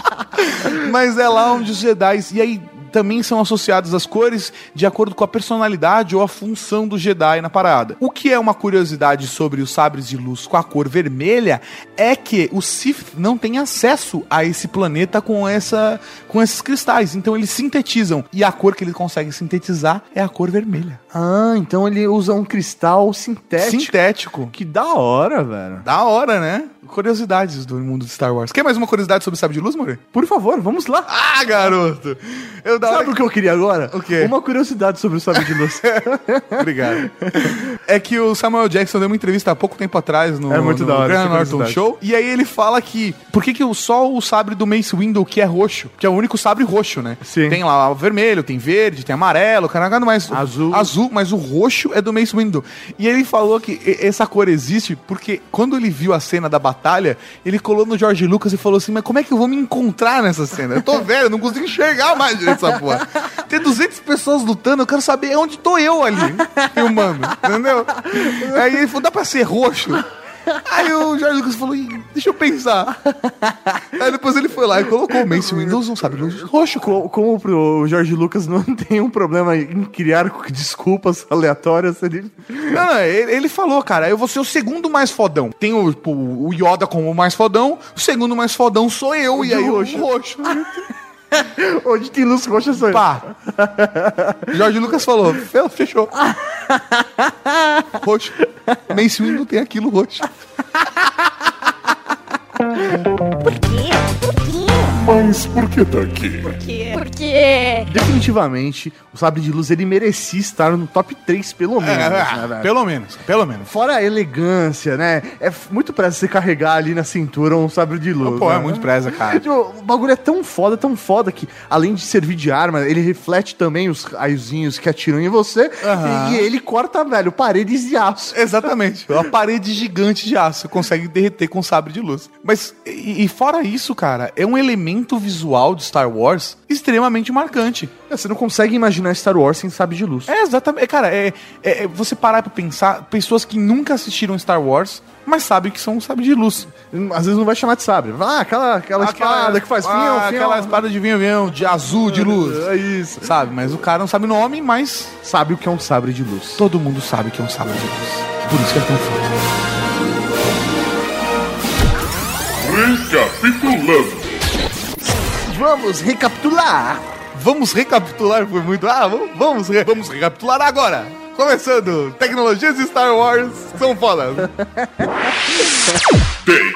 [laughs] Mas é lá onde os Jedi. E aí também são associados as cores de acordo com a personalidade ou a função do Jedi na parada. O que é uma curiosidade sobre os sabres de luz com a cor vermelha é que os Sith não têm acesso a esse planeta com, essa, com esses cristais. Então eles sintetizam. E a cor que eles conseguem sintetizar é a cor vermelha. Ah, então ele usa um cristal sintético. Sintético. Que da hora, velho. Da hora, né? Curiosidades do mundo de Star Wars. Quer mais uma curiosidade sobre o sabre de luz, More? Por favor, vamos lá. Ah, garoto! Eu Sabe o que eu queria agora? O quê? Uma curiosidade sobre o sabre de luz. [laughs] Obrigado. É que o Samuel Jackson deu uma entrevista há pouco tempo atrás no, É muito no da hora Graham Norton. Show. E aí ele fala que. Por que, que só o sabre do Mace Windu, que é roxo, que é o único sabre roxo, né? Sim. Tem lá o vermelho, tem verde, tem amarelo, caragado, mas. Azul. Azul, mas o roxo é do Mace Windu. E ele falou que essa cor existe porque quando ele viu a cena da batalha, ele colou no George Lucas e falou assim: Mas como é que eu vou me encontrar nessa cena? Eu tô velho, eu não consigo enxergar mais direito essa porra. Tem 200 pessoas lutando, eu quero saber onde tô eu ali, filmando, entendeu? Aí ele falou: dá pra ser roxo? Aí o George Lucas falou, "Ih, deixa eu pensar. Aí depois ele foi lá e colocou o Mace Windows, não sabe, roxo. Co- Como pro Jorge Lucas não [laughs] tem um problema em criar [laughs] desculpas aleatórias, ele... Não, não, ele, ele falou, cara, eu vou ser o segundo mais fodão. Tem o, o Yoda como o mais fodão, o segundo mais fodão sou eu, e de aí roxo. o roxo. [laughs] Onde tem luz roxa sou eu. Pá. Jorge Lucas falou, "Fe- fechou. [laughs] roxo. Mace Windu tem aquilo roxo. [laughs] Mas por que tá aqui? Porque. Definitivamente, o sabre de luz ele merecia estar no top 3, pelo menos, É, né, velho? pelo menos, pelo menos. Fora a elegância, né? É muito pra você carregar ali na cintura um sabre de luz. Pô, é né? muito preza, cara. [laughs] Tipo, O bagulho é tão foda, tão foda que, além de servir de arma, ele reflete também os raiozinhos que atiram em você Aham. e, e ele corta, velho, paredes de aço. [laughs] Exatamente. Uma parede gigante de aço consegue derreter com sabre de luz. Mas, e, e fora isso, cara, é um elemento visual de Star Wars extremamente marcante. Você não consegue imaginar Star Wars sem sabre de luz. É, exatamente. Cara, é, é- é você parar pra pensar, pessoas que nunca assistiram Star Wars, mas sabem que são sabre de luz. Às vezes não vai chamar de sabre. Ah, aquela, aquela, espada que faz ah, fião. Aquela espada de vinho, vinho, de azul, de luz. É isso. Sabe? Mas o cara não sabe o nome, mas Sabe o que é um sabre de luz. todo mundo sabe que é um sabre de luz. Por isso que é tão foda. Recapitulando. Vamos recapitular. Vamos recapitular, foi muito. Ah, vamos, vamos, re- vamos recapitular agora. Começando, tecnologias de Star Wars são fodas. [laughs] 10.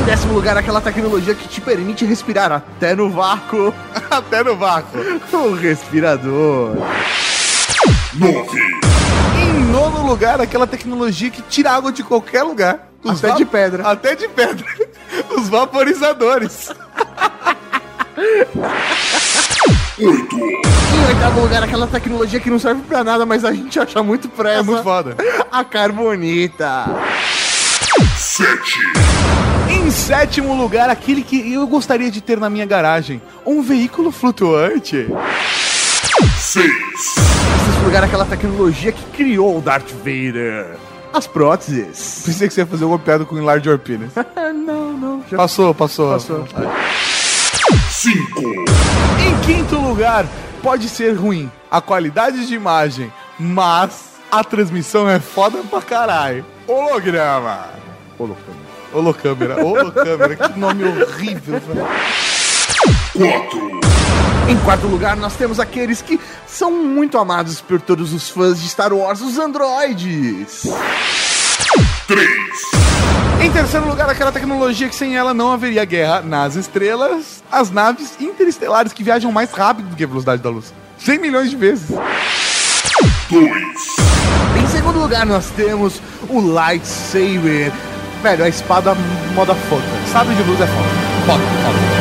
Em décimo lugar, aquela tecnologia que te permite respirar até no vácuo. [laughs] Até no vácuo. O respirador. 9. Em nono lugar, aquela tecnologia que tira água de qualquer lugar. Até de pedra. Até de pedra. [laughs] Os vaporizadores. 8. Em oitavo lugar, aquela tecnologia que não serve pra nada, mas a gente acha muito presa. É muito foda. A carbonita. 7. Em sétimo lugar, aquele que eu gostaria de ter na minha garagem. Um veículo flutuante. 6. Em sexto lugar, aquela tecnologia que criou o Darth Vader. As próteses. Pensei que você ia fazer alguma piada com enlarge your penis. [laughs] não, não. Já Passou, passou. Passou. 5, Em quinto lugar, pode ser ruim a qualidade de imagem, mas a transmissão é foda pra caralho. Holograma. Holocâmera. Holocâmera, holocâmera, que nome horrível, velho. 4, Em quarto lugar, nós temos aqueles que são muito amados por todos os fãs de Star Wars, os androides. 3, Em terceiro lugar, aquela tecnologia que sem ela não haveria guerra nas estrelas, as naves interestelares que viajam mais rápido do que a velocidade da luz. 100 milhões de vezes. 2, Em segundo lugar, nós temos o Lightsaber. Velho, a espada moda foda. Sabre de luz é foda. Foda, foda.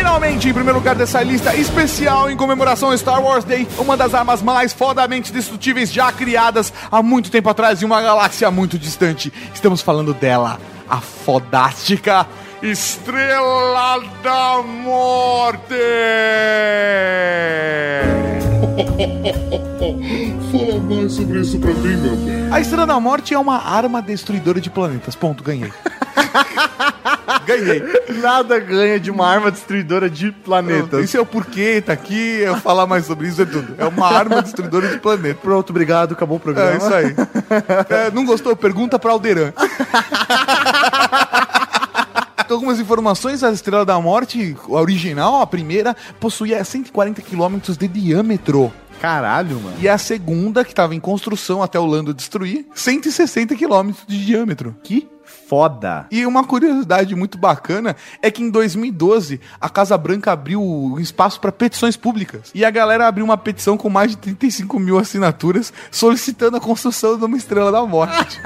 Finalmente, em primeiro lugar dessa lista especial em comemoração ao Star Wars Day, uma das armas mais fodamente destrutíveis já criadas há muito tempo atrás em uma galáxia muito distante. Estamos falando dela, a fodástica Estrela da Morte! [laughs] fala mais sobre isso pra mim, meu bem. A Estrela da Morte é uma arma destruidora de planetas. Ponto, ganhei. [laughs] ganhei. Nada ganha de uma arma destruidora de planetas. Isso é o porquê, tá aqui, eu falar mais sobre isso é tudo. É uma arma destruidora de planeta. Pronto, obrigado, acabou o programa. É isso aí. É, não gostou? Pergunta pra Alderan. [laughs] Algumas informações, a Estrela da Morte, a original, a primeira, possuía 140 quilômetros de diâmetro. Caralho, mano. E a segunda, que estava em construção até o Lando destruir, 160 quilômetros de diâmetro. Que foda. E uma curiosidade muito bacana é que em 2012 a Casa Branca abriu um espaço para petições públicas. E a galera abriu uma petição com mais de 35 mil assinaturas solicitando a construção de uma estrela da morte.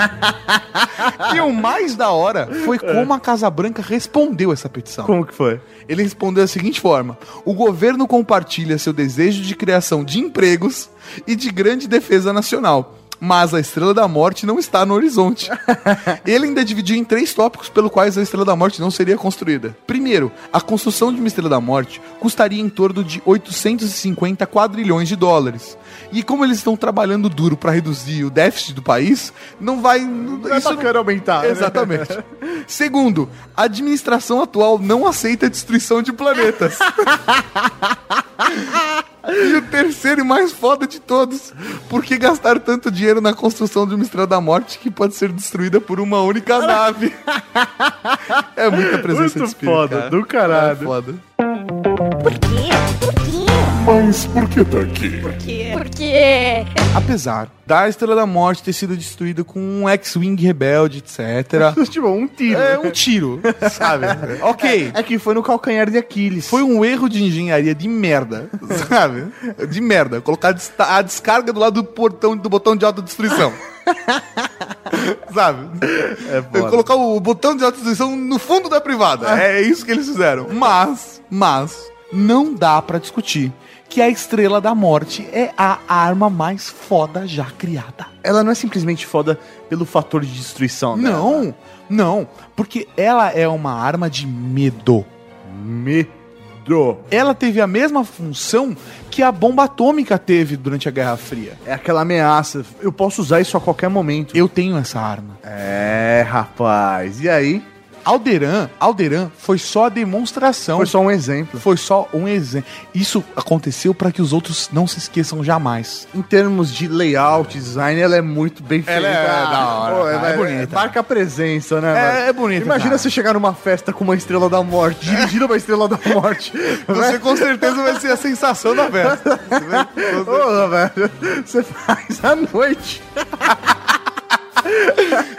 [laughs] e o mais da hora foi como a Casa Branca respondeu essa petição. Como que foi? Ele respondeu da seguinte forma: O governo compartilha seu desejo de criação de empregos e de grande defesa nacional. Mas a Estrela da Morte não está no horizonte. [laughs] Ele ainda dividiu em três tópicos pelo quais a Estrela da Morte não seria construída. Primeiro, a construção de uma Estrela da Morte custaria em torno de 850 quadrilhões de dólares. E como eles estão trabalhando duro para reduzir o déficit do país, não vai. Não é bacana aumentar. né? Exatamente. [laughs] Segundo, a administração atual não aceita a destruição de planetas. [laughs] e o terceiro e mais foda de todos, por que gastar tanto dinheiro na construção de uma Estrela da Morte que pode ser destruída por uma única nave? [laughs] é muita presença Muito de espírito, foda, cara. do caralho. É foda. Por quê? Por quê? Mas por que tá aqui? Por quê? Por quê? Apesar da Estrela da Morte ter sido destruída com um X-Wing rebelde, etc. [laughs] tipo, um tiro. É um tiro, sabe? [laughs] ok. É que foi no calcanhar de Aquiles. Foi um erro de engenharia de merda, [laughs] sabe? De merda. Colocar a des- a descarga do lado do portão do botão de autodestruição. sabe? É. Colocar o botão de autodestruição no fundo da privada. É isso que eles fizeram. Mas, mas, não dá pra discutir que a Estrela da Morte é a arma mais foda já criada. Ela não é simplesmente foda pelo fator de destruição. dela. Não, não, porque ela é uma arma de medo. Medo. ela teve a mesma função que a bomba atômica teve durante a Guerra Fria. É aquela ameaça. Eu posso usar isso a qualquer momento. Eu tenho essa arma. É, rapaz. E aí? Alderan, Alderan foi só a demonstração. Foi só um exemplo. Foi só um exemplo. Isso aconteceu para que os outros não se esqueçam jamais. Em termos de layout, design, ela é muito bem feita. Ela é da hora, Pô, cara, é bonita. Marca a presença, né, É- mano? é bonita, Imagina cara. você chegar numa festa com uma estrela da morte, dirigida uma estrela da morte. Você com certeza vai ser a sensação da festa. [laughs] Porra, velho. Você faz à noite.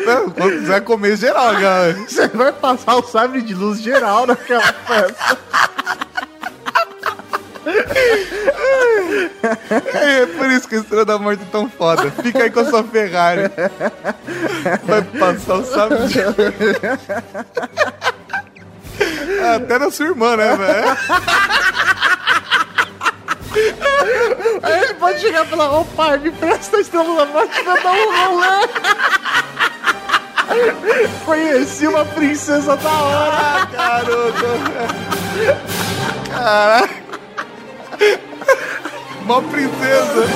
Não, quando vai comer geral, cara. Você vai passar o sabre de luz geral naquela festa. É por isso que a Estrela da Morte é tão foda. Fica aí com a sua Ferrari. Vai passar o sábado de... Até na sua irmã, né, velho? Aí ele pode chegar e falar, me presta a estrela morte pra dar um rolê. Conheci uma princesa da hora. Garoto. Caraca. Uma princesa.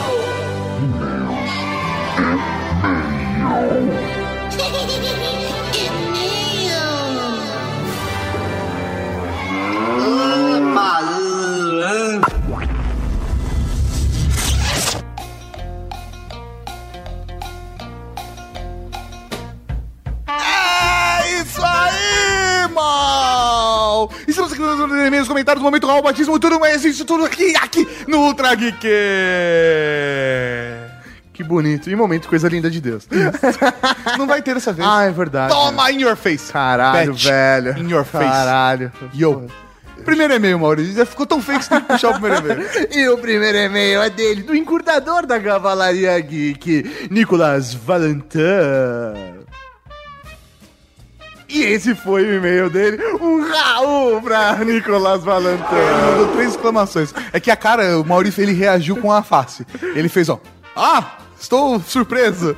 Raul. Batismo, tudo mais isso, tudo aqui, aqui no Ultra Geek. Que bonito. E momento, coisa linda de Deus. [laughs] Não vai ter dessa vez. ah, é verdade. Toma in your face. Caralho, velho. In your face. Caralho. Yo. Primeiro e-mail, Maurício. Já ficou tão feio que você tem que puxar o primeiro e-mail. [laughs] E o primeiro e-mail é dele, do encurtador da Cavalaria Geek, Nicolas Valentin. E esse foi o e-mail dele, um Raul pra Nicolas Valentin. Mandou três exclamações. É que a cara, o Maurício, ele reagiu com a face. Ele fez, ó. Ah! Estou surpreso!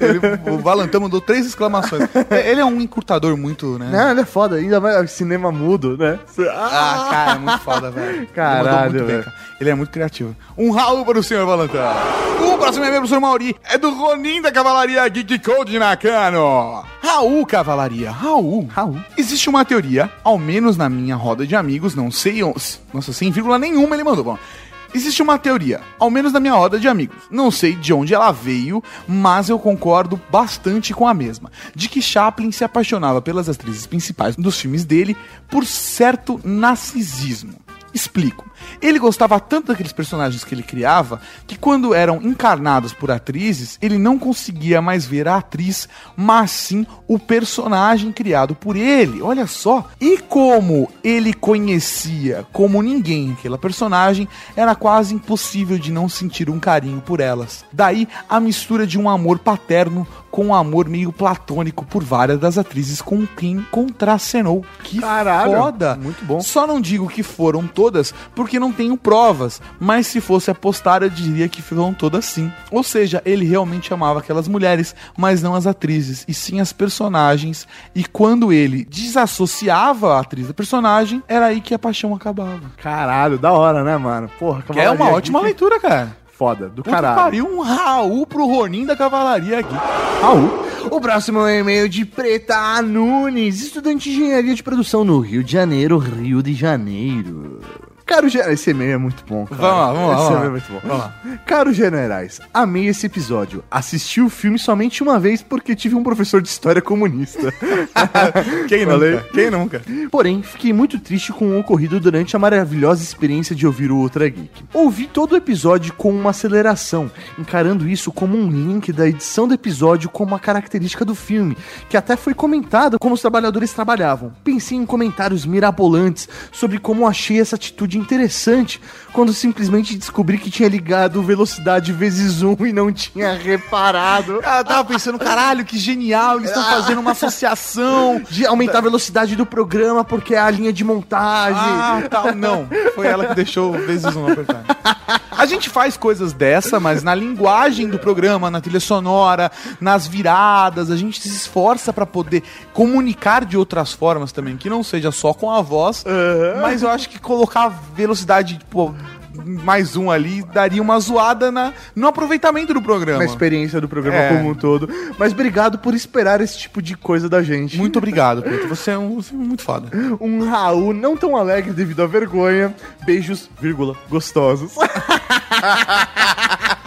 Ele, o Valentão mandou três exclamações. Ele é um encurtador muito, né? Não, ele é foda, ainda mais cinema mudo, né? Ah, cara, é muito foda, velho. Caralho, Ele velho. cara. Ele é muito criativo. Um Raul para o senhor Valentão. O próximo e-mail pro senhor Mauri é do Ronin da Cavalaria Geek Code Nakano. Raul Cavalaria. Raul. Raul. Existe uma teoria, ao menos na minha roda de amigos, não sei... onde- Nossa, sem vírgula nenhuma ele mandou. Bom, Existe uma teoria, ao menos na minha roda de amigos. Não sei de onde ela veio, mas eu concordo bastante com a mesma. De que Chaplin se apaixonava pelas atrizes principais dos filmes dele por certo narcisismo. Explico. Ele gostava tanto daqueles personagens que ele criava que quando eram encarnados por atrizes, ele não conseguia mais ver a atriz, mas sim o personagem criado por ele. Olha só. E como ele conhecia como ninguém aquela personagem, era quase impossível de não sentir um carinho por elas. Daí a mistura de um amor paterno com um amor meio platônico por várias das atrizes com quem contracenou. Que Caralho, foda! muito bom. Só não digo que foram todas, porque não tenho provas, mas se fosse apostar, eu diria que foram todas sim. Ou seja, ele realmente amava aquelas mulheres, mas não as atrizes, e sim as personagens. E quando ele desassociava a atriz da personagem, era aí que a paixão acabava. Caralho, da hora, né, mano? Porra, Que é uma ótima Geek, leitura, cara. Foda, do Puta caralho. pariu, um Raul pro Ronin da Cavalaria aqui. Raul. O próximo é e-mail de Preta Nunes, estudante de engenharia de produção no Rio de Janeiro, Rio de Janeiro. Caro generais, esse e-mail é muito bom, cara. Vamos lá, vamos lá, Esse e-mail é muito bom. Vamos lá. Caros generais, amei esse episódio. Assisti o filme somente uma vez porque tive um professor de história comunista. [laughs] Quem Falei. nunca? Quem nunca? Porém, fiquei muito triste com o ocorrido durante a maravilhosa experiência de ouvir o Ultra Geek. Ouvi todo o episódio com uma aceleração, encarando isso como um link da edição do episódio como uma característica do filme, que até foi comentada como os trabalhadores trabalhavam. Pensei em comentários mirabolantes sobre como achei essa atitude interessante, quando simplesmente descobri que tinha ligado velocidade vezes um e não tinha reparado. Ela tava pensando, caralho, que genial, eles estão fazendo uma associação. De aumentar a velocidade do programa porque é a linha de montagem. Ah, tal. Não, foi ela que deixou vezes um apertar. A gente faz coisas dessa, mas na linguagem do programa, na trilha sonora, nas viradas, a gente se esforça pra poder comunicar de outras formas também, que não seja só com a voz, mas eu acho que colocar velocidade, tipo, mais um ali, daria uma zoada na, no aproveitamento do programa. na experiência do programa É. como um todo. Mas obrigado por esperar esse tipo de coisa da gente. Muito obrigado, Pedro. Você é, um, você é muito foda. [laughs] Um Raul não tão alegre devido à vergonha. Beijos, vírgula, gostosos. [laughs]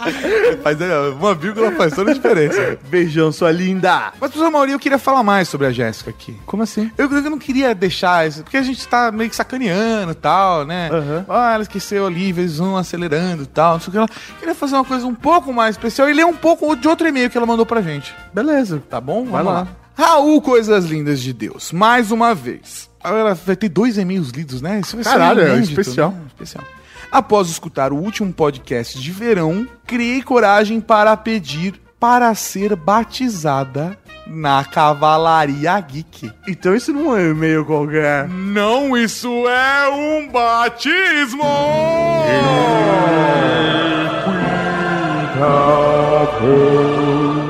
[laughs] Faz, é, uma vírgula faz toda a diferença. Beijão, sua linda. Mas, professor Mauri, eu queria falar mais sobre a Jéssica aqui. Como assim? Eu, eu não queria deixar isso, porque a gente tá meio que sacaneando e tal, né? Aham. Ah, ela esqueceu ali, vezes um acelerando e tal, não sei o que lá. Queria fazer uma coisa um pouco mais especial e ler um pouco de outro e-mail que ela mandou pra gente. Beleza. Tá bom? Vai Vamos lá. Raul, coisas lindas de Deus. Mais uma vez. Ela vai ter dois e-mails lidos, né? Isso vai Caralho, ser é inédito, especial. né? Especial. Após escutar o último podcast de verão, criei coragem para pedir para ser batizada na Cavalaria Geek. Então isso não é um e-mail qualquer. Não, isso é um batismo! Vamos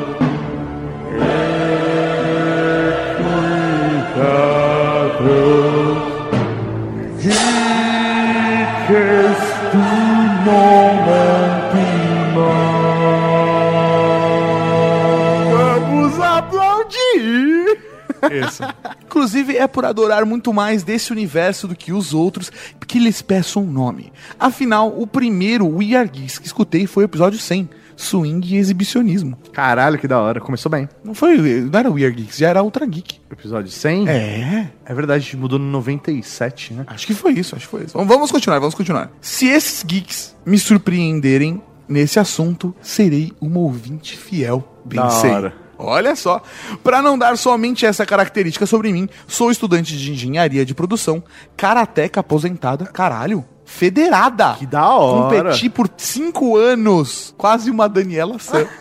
Isso. Inclusive, é por adorar muito mais desse universo do que os outros que lhes peço um nome. Afinal, o primeiro We Are Geeks que escutei foi o episódio 100, swing e exibicionismo. Caralho, que da hora. Começou bem. Não foi, não era Weird Geeks, já era Ultra Geek. Episódio 100? É, É verdade, a gente mudou no 97, né? acho que foi isso, acho que foi isso. Vamos, vamos continuar, vamos continuar. Se esses geeks me surpreenderem nesse assunto, serei uma ouvinte fiel. Da Pensei. hora. Olha só, para não dar somente essa característica sobre mim, sou estudante de engenharia de produção, karateca aposentada, caralho, federada. Que da hora. Competi por cinco anos, quase uma Daniela Sam. [laughs]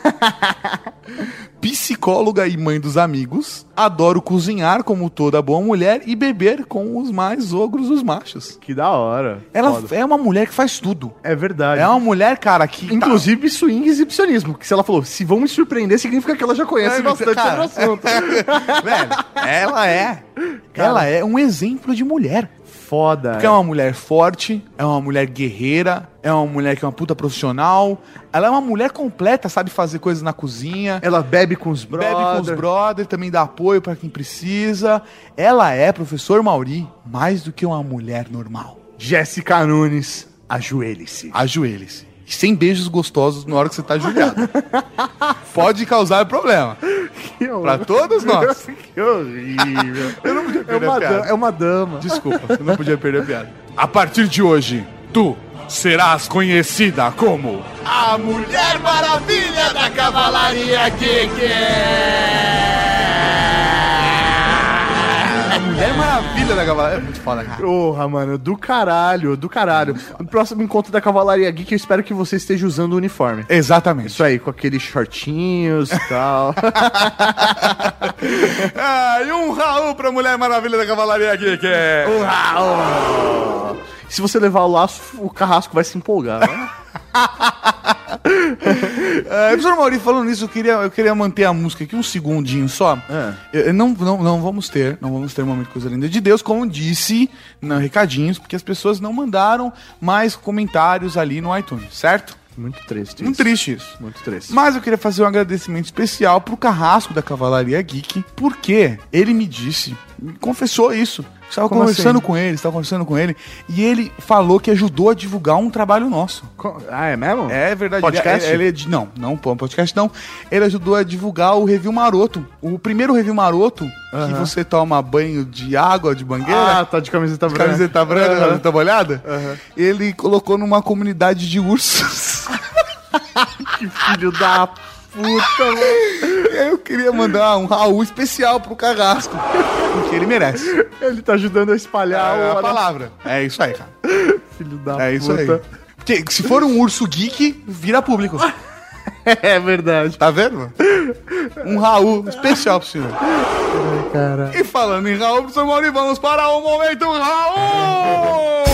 Psicóloga e mãe dos amigos, adoro cozinhar como toda boa mulher e beber com os mais ogros dos machos. Que da hora. Ela Foda. é uma mulher que faz tudo. É verdade. É uma mulher, cara, que. tá- Inclusive swing e exibicionismo. Que se ela falou, se vão me surpreender, significa que ela já conhece É, bastante cara. sobre o assunto. [laughs] Velho, ela é. Ela é um exemplo de mulher. Foda. Porque é uma mulher forte, é uma mulher guerreira, é uma mulher que é uma puta profissional. Ela é uma mulher completa, sabe fazer coisas na cozinha. Ela bebe com os brothers. Bebe com os brothers, também dá apoio pra quem precisa. Ela é, professor Mauri, mais do que uma mulher normal. Jéssica Nunes, ajoelhe-se. Ajoelhe-se. Sem beijos gostosos na hora que você tá ajoelhado. [laughs] Pode causar problema. Pra todos nós. [laughs] que horrível. [laughs] Eu não podia É perder uma, a da- piada. é uma dama. Desculpa, eu não podia perder a piada. A partir de hoje, tu serás conhecida como a Mulher Maravilha da Cavalaria Geek. Mulher Maravilha da Cavalaria. É muito foda, cara. Porra, mano, do caralho, do caralho. No próximo encontro da Cavalaria Geek, eu espero que você esteja usando o uniforme. Exatamente. Isso aí, com aqueles shortinhos e tal. [laughs] Ah, e um Raul pra Mulher Maravilha da Cavalaria Geek. Uau! Se você levar o laço, o carrasco vai se empolgar. né? [laughs] É, professor Mauri, falando nisso, eu queria, eu queria manter a música aqui um segundinho só. É. Eu- eu não, não, não vamos ter, não vamos ter um momento coisa linda de Deus, como disse na recadinhos, porque as pessoas não mandaram mais comentários ali no iTunes, certo? Muito triste. Muito isso. triste isso. Muito triste. Mas eu queria fazer um agradecimento especial pro Carrasco da Cavalaria Geek, porque ele me disse, confessou isso. Estava Como conversando assim? com ele, estava conversando com ele, e ele falou que ajudou a divulgar um trabalho nosso. Ah, é mesmo? É verdade. Podcast? Ele, ele é não, não, podcast não. Ele ajudou a divulgar o Review Maroto. O primeiro Review Maroto, que você toma banho de água, de mangueira. Ah, tá de camiseta branca. Camiseta branca, Aham. camiseta molhada. Ele colocou numa comunidade de ursos. [laughs] Que filho da puta, mano. Eu queria mandar um Raul especial pro Carrasco. Porque ele merece. Ele tá ajudando a espalhar É a palavra. É isso aí, cara. filho da É isso aí. puta. Porque se for um urso geek, vira público. [laughs] É verdade. Tá vendo? Um Raul especial pro senhor. Cara. E falando em Raul, professor Mauri, vamos para o momento Raul!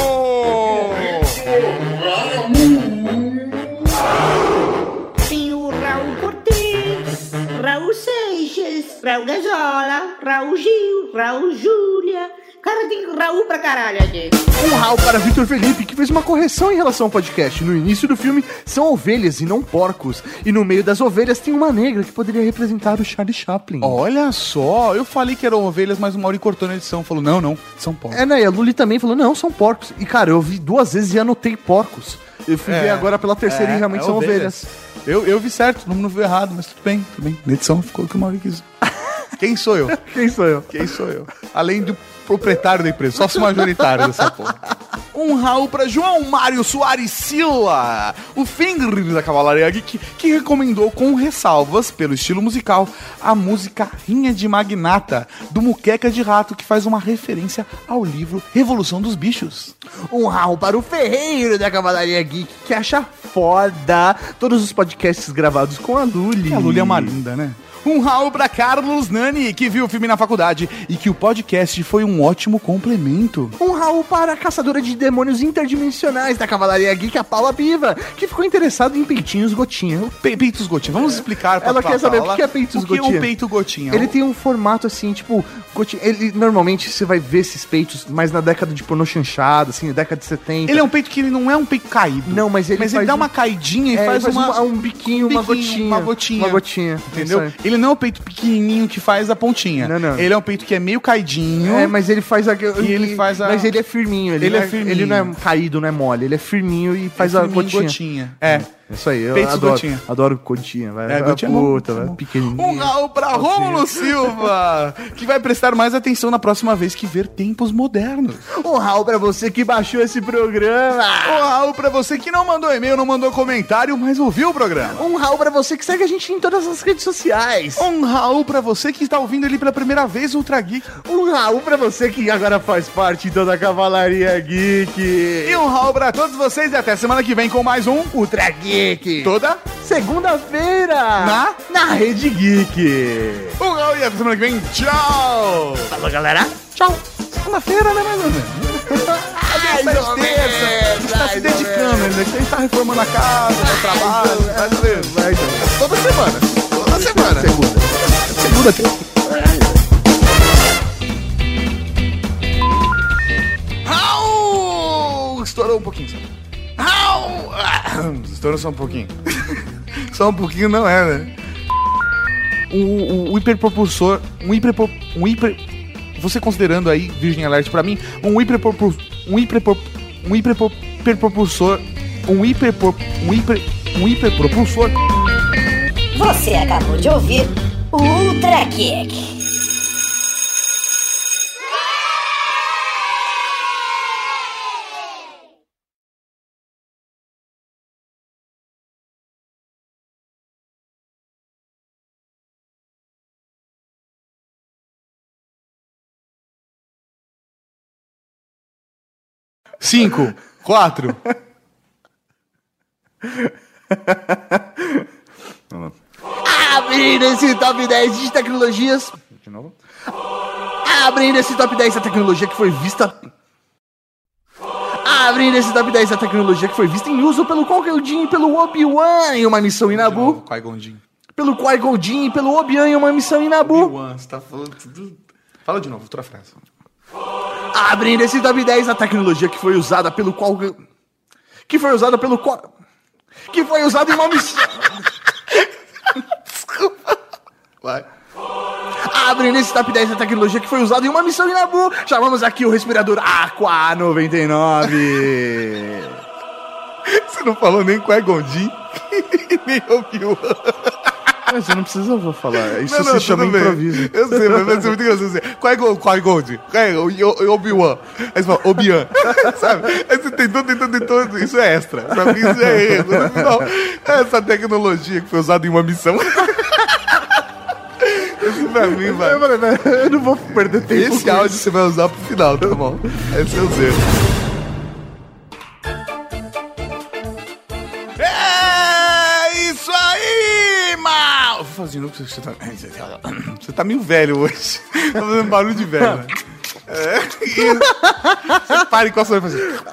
Raul Gazola, Raul Gil, Raul Júlia. Cara, tem Raul pra caralho aqui. Um Raul para Vitor Felipe, que fez uma correção em relação ao podcast. No início do filme, são ovelhas e não porcos. E no meio das ovelhas tem uma negra que poderia representar o Charlie Chaplin. Olha só, eu falei que eram ovelhas, mas o Mauri cortou na edição. Falou, não, não, são porcos. É, né? E a Luli também falou, não, são porcos. E, cara, eu vi duas vezes e anotei porcos. Eu fui É, ver agora pela terceira é, e realmente é são ovelhas. ovelhas. Eu, eu vi certo, o número viu errado, mas tudo bem, tudo bem. Na edição ficou o que o Mauri quis. [laughs] Quem sou eu? [laughs] Quem sou eu? Quem sou eu? Além do proprietário da empresa, sócio majoritário dessa porra. Um Raul pra João Mário Soares Silva, o Finger da Cavalaria Geek, que recomendou com ressalvas, pelo estilo musical, a música Rinha de Magnata, do Muqueca de Rato, que faz uma referência ao livro Revolução dos Bichos. Um Raul para o Ferreiro da Cavalaria Geek, que acha foda todos os podcasts gravados com a Luli. E a Luli é uma linda, né? Um Raul pra Carlos Nani, que viu o filme na faculdade e que o podcast foi um ótimo complemento. Um Raul para a caçadora de demônios interdimensionais da Cavalaria Geek, a Paula Piva, que ficou interessada em peitinhos gotinha. Pe- peitos gotinha. Vamos explicar pra Ela pra quer saber Paula o que é peitos o que é gotinha. um peito gotinha. Ele tem um formato assim, tipo, gotinha. Ele normalmente você vai ver esses peitos mais na década de pornô chanchada, assim, década de 70. Ele é um peito que ele não é um peito caído. Não, mas ele mas faz ele dá um- uma caidinha e É, faz, ele uma, um biquinho, uma biquinho, gotinha. uma gotinha. Uma gotinha. Entendeu? Aí. Ele não é o peito pequenininho que faz a pontinha. Não, não. Ele é um peito que é meio caidinho. É, mas ele faz a. E ele faz a- Mas ele é firminho. Ele, Ele não é firminho. Ele não é caído, não é mole. Ele é firminho e faz é a firminho, gotinha. gotinha. É. Isso aí, eu Peitos adoro. gotinha. Adoro gotinha, vai. É, gotinha é puta, gotinha é vai. bom. Pequenininho. Um Raul pra Rômulo Silva, que vai prestar mais atenção na próxima vez que ver tempos modernos. Um Raul pra você que baixou esse programa. Um Raul pra você que não mandou e-mail, não mandou comentário, mas ouviu o programa. Um Raul pra você que segue a gente em todas as redes sociais. Um Raul pra você que está ouvindo ele pela primeira vez, Ultra Geek. Um Raul pra você que agora faz parte então da Cavalaria Geek. E um Raul pra todos vocês e até semana que vem com mais um Ultra Geek. Toda. Segunda-feira. Na? Na Rede Geek. Um e até semana que vem. Tchau! Falou, galera. Tchau! Segunda-feira, né, mais ou menos? [laughs] Mais Faz ou terça. A menos, gente tá se dedicando, né? A gente tá reformando a casa, o trabalho, mais ou menos. Toda semana. Toda semana. Segunda. Segunda, terça. Estourou um pouquinho só. Ah, Estourou só um pouquinho. [laughs] só um pouquinho não é, né? O, o, o hiperpropulsor. Um hiperpro, um hiper. Você considerando aí, Virgin Alert pra mim, um hiperpropul, um hiperpro, um hiperpro, hiperpropulsor. Um hiperpro, um hiper. Um hiperpropulsor. Você acabou de ouvir o Ultra Geek. Cinco, quatro. Abrindo esse top 10 de tecnologias. De novo. Abrindo esse top 10 da tecnologia que foi vista. Abrindo esse top 10 da tecnologia que foi vista em uso pelo Qui-Gon Jinn e pelo Obi-Wan em uma missão em Nabu. Qui-Gon Jinn. Pelo Qui-Gon Jinn e pelo Obi-Wan em uma missão em Nabu. Obi-Wan, você tá falando tudo. Fala de novo, outra frase. Abrindo esse top 10 da tecnologia que foi usada pelo qual. Que foi usada pelo qual. Que foi usada em uma missão. Vai. Abrindo esse top 10 da tecnologia que foi usada em uma missão em Nabu. Chamamos aqui o respirador Aqua 99. Você não falou nem Qui-Gon Jinn, [laughs] nem Obi-Wan. Mas você não precisa falar. Isso Não, não, se chama bem. improviso. Eu sei, mas vai ser muito engraçado dizer. Qui-Gon, Qui-Gon Jinn, Qui-Gon, e o- e Obi-Wan. Aí você fala, Obi-Wan, [laughs] sabe? Aí você tentou, tentou, tentou, isso é extra. Pra mim isso é erro. No final, essa tecnologia que foi usada em uma missão. [laughs] Isso pra mim, vai. Eu falei, "Velho, eu não vou perder tempo. Esse áudio isso." você vai usar pro final, tá bom? Esse é o zero. De novo, você tá... [coughs] [coughs] Você tá meio velho hoje. [laughs] Tá fazendo barulho de velho, né? É, [laughs] você pare com a sua fazer. [laughs]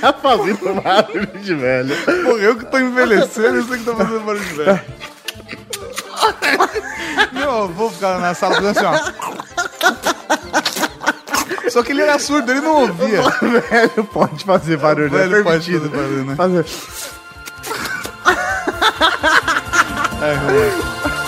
Tá fazendo barulho de velho. Porra, eu que tô envelhecendo, sei que tá fazendo barulho de velho. Meu avô ficava na sala fazendo assim, ó. Só que ele era surdo, ele não ouvia. velho pode fazer barulho. Velho é pode fazer barulho, né? Fazer. É, Romano.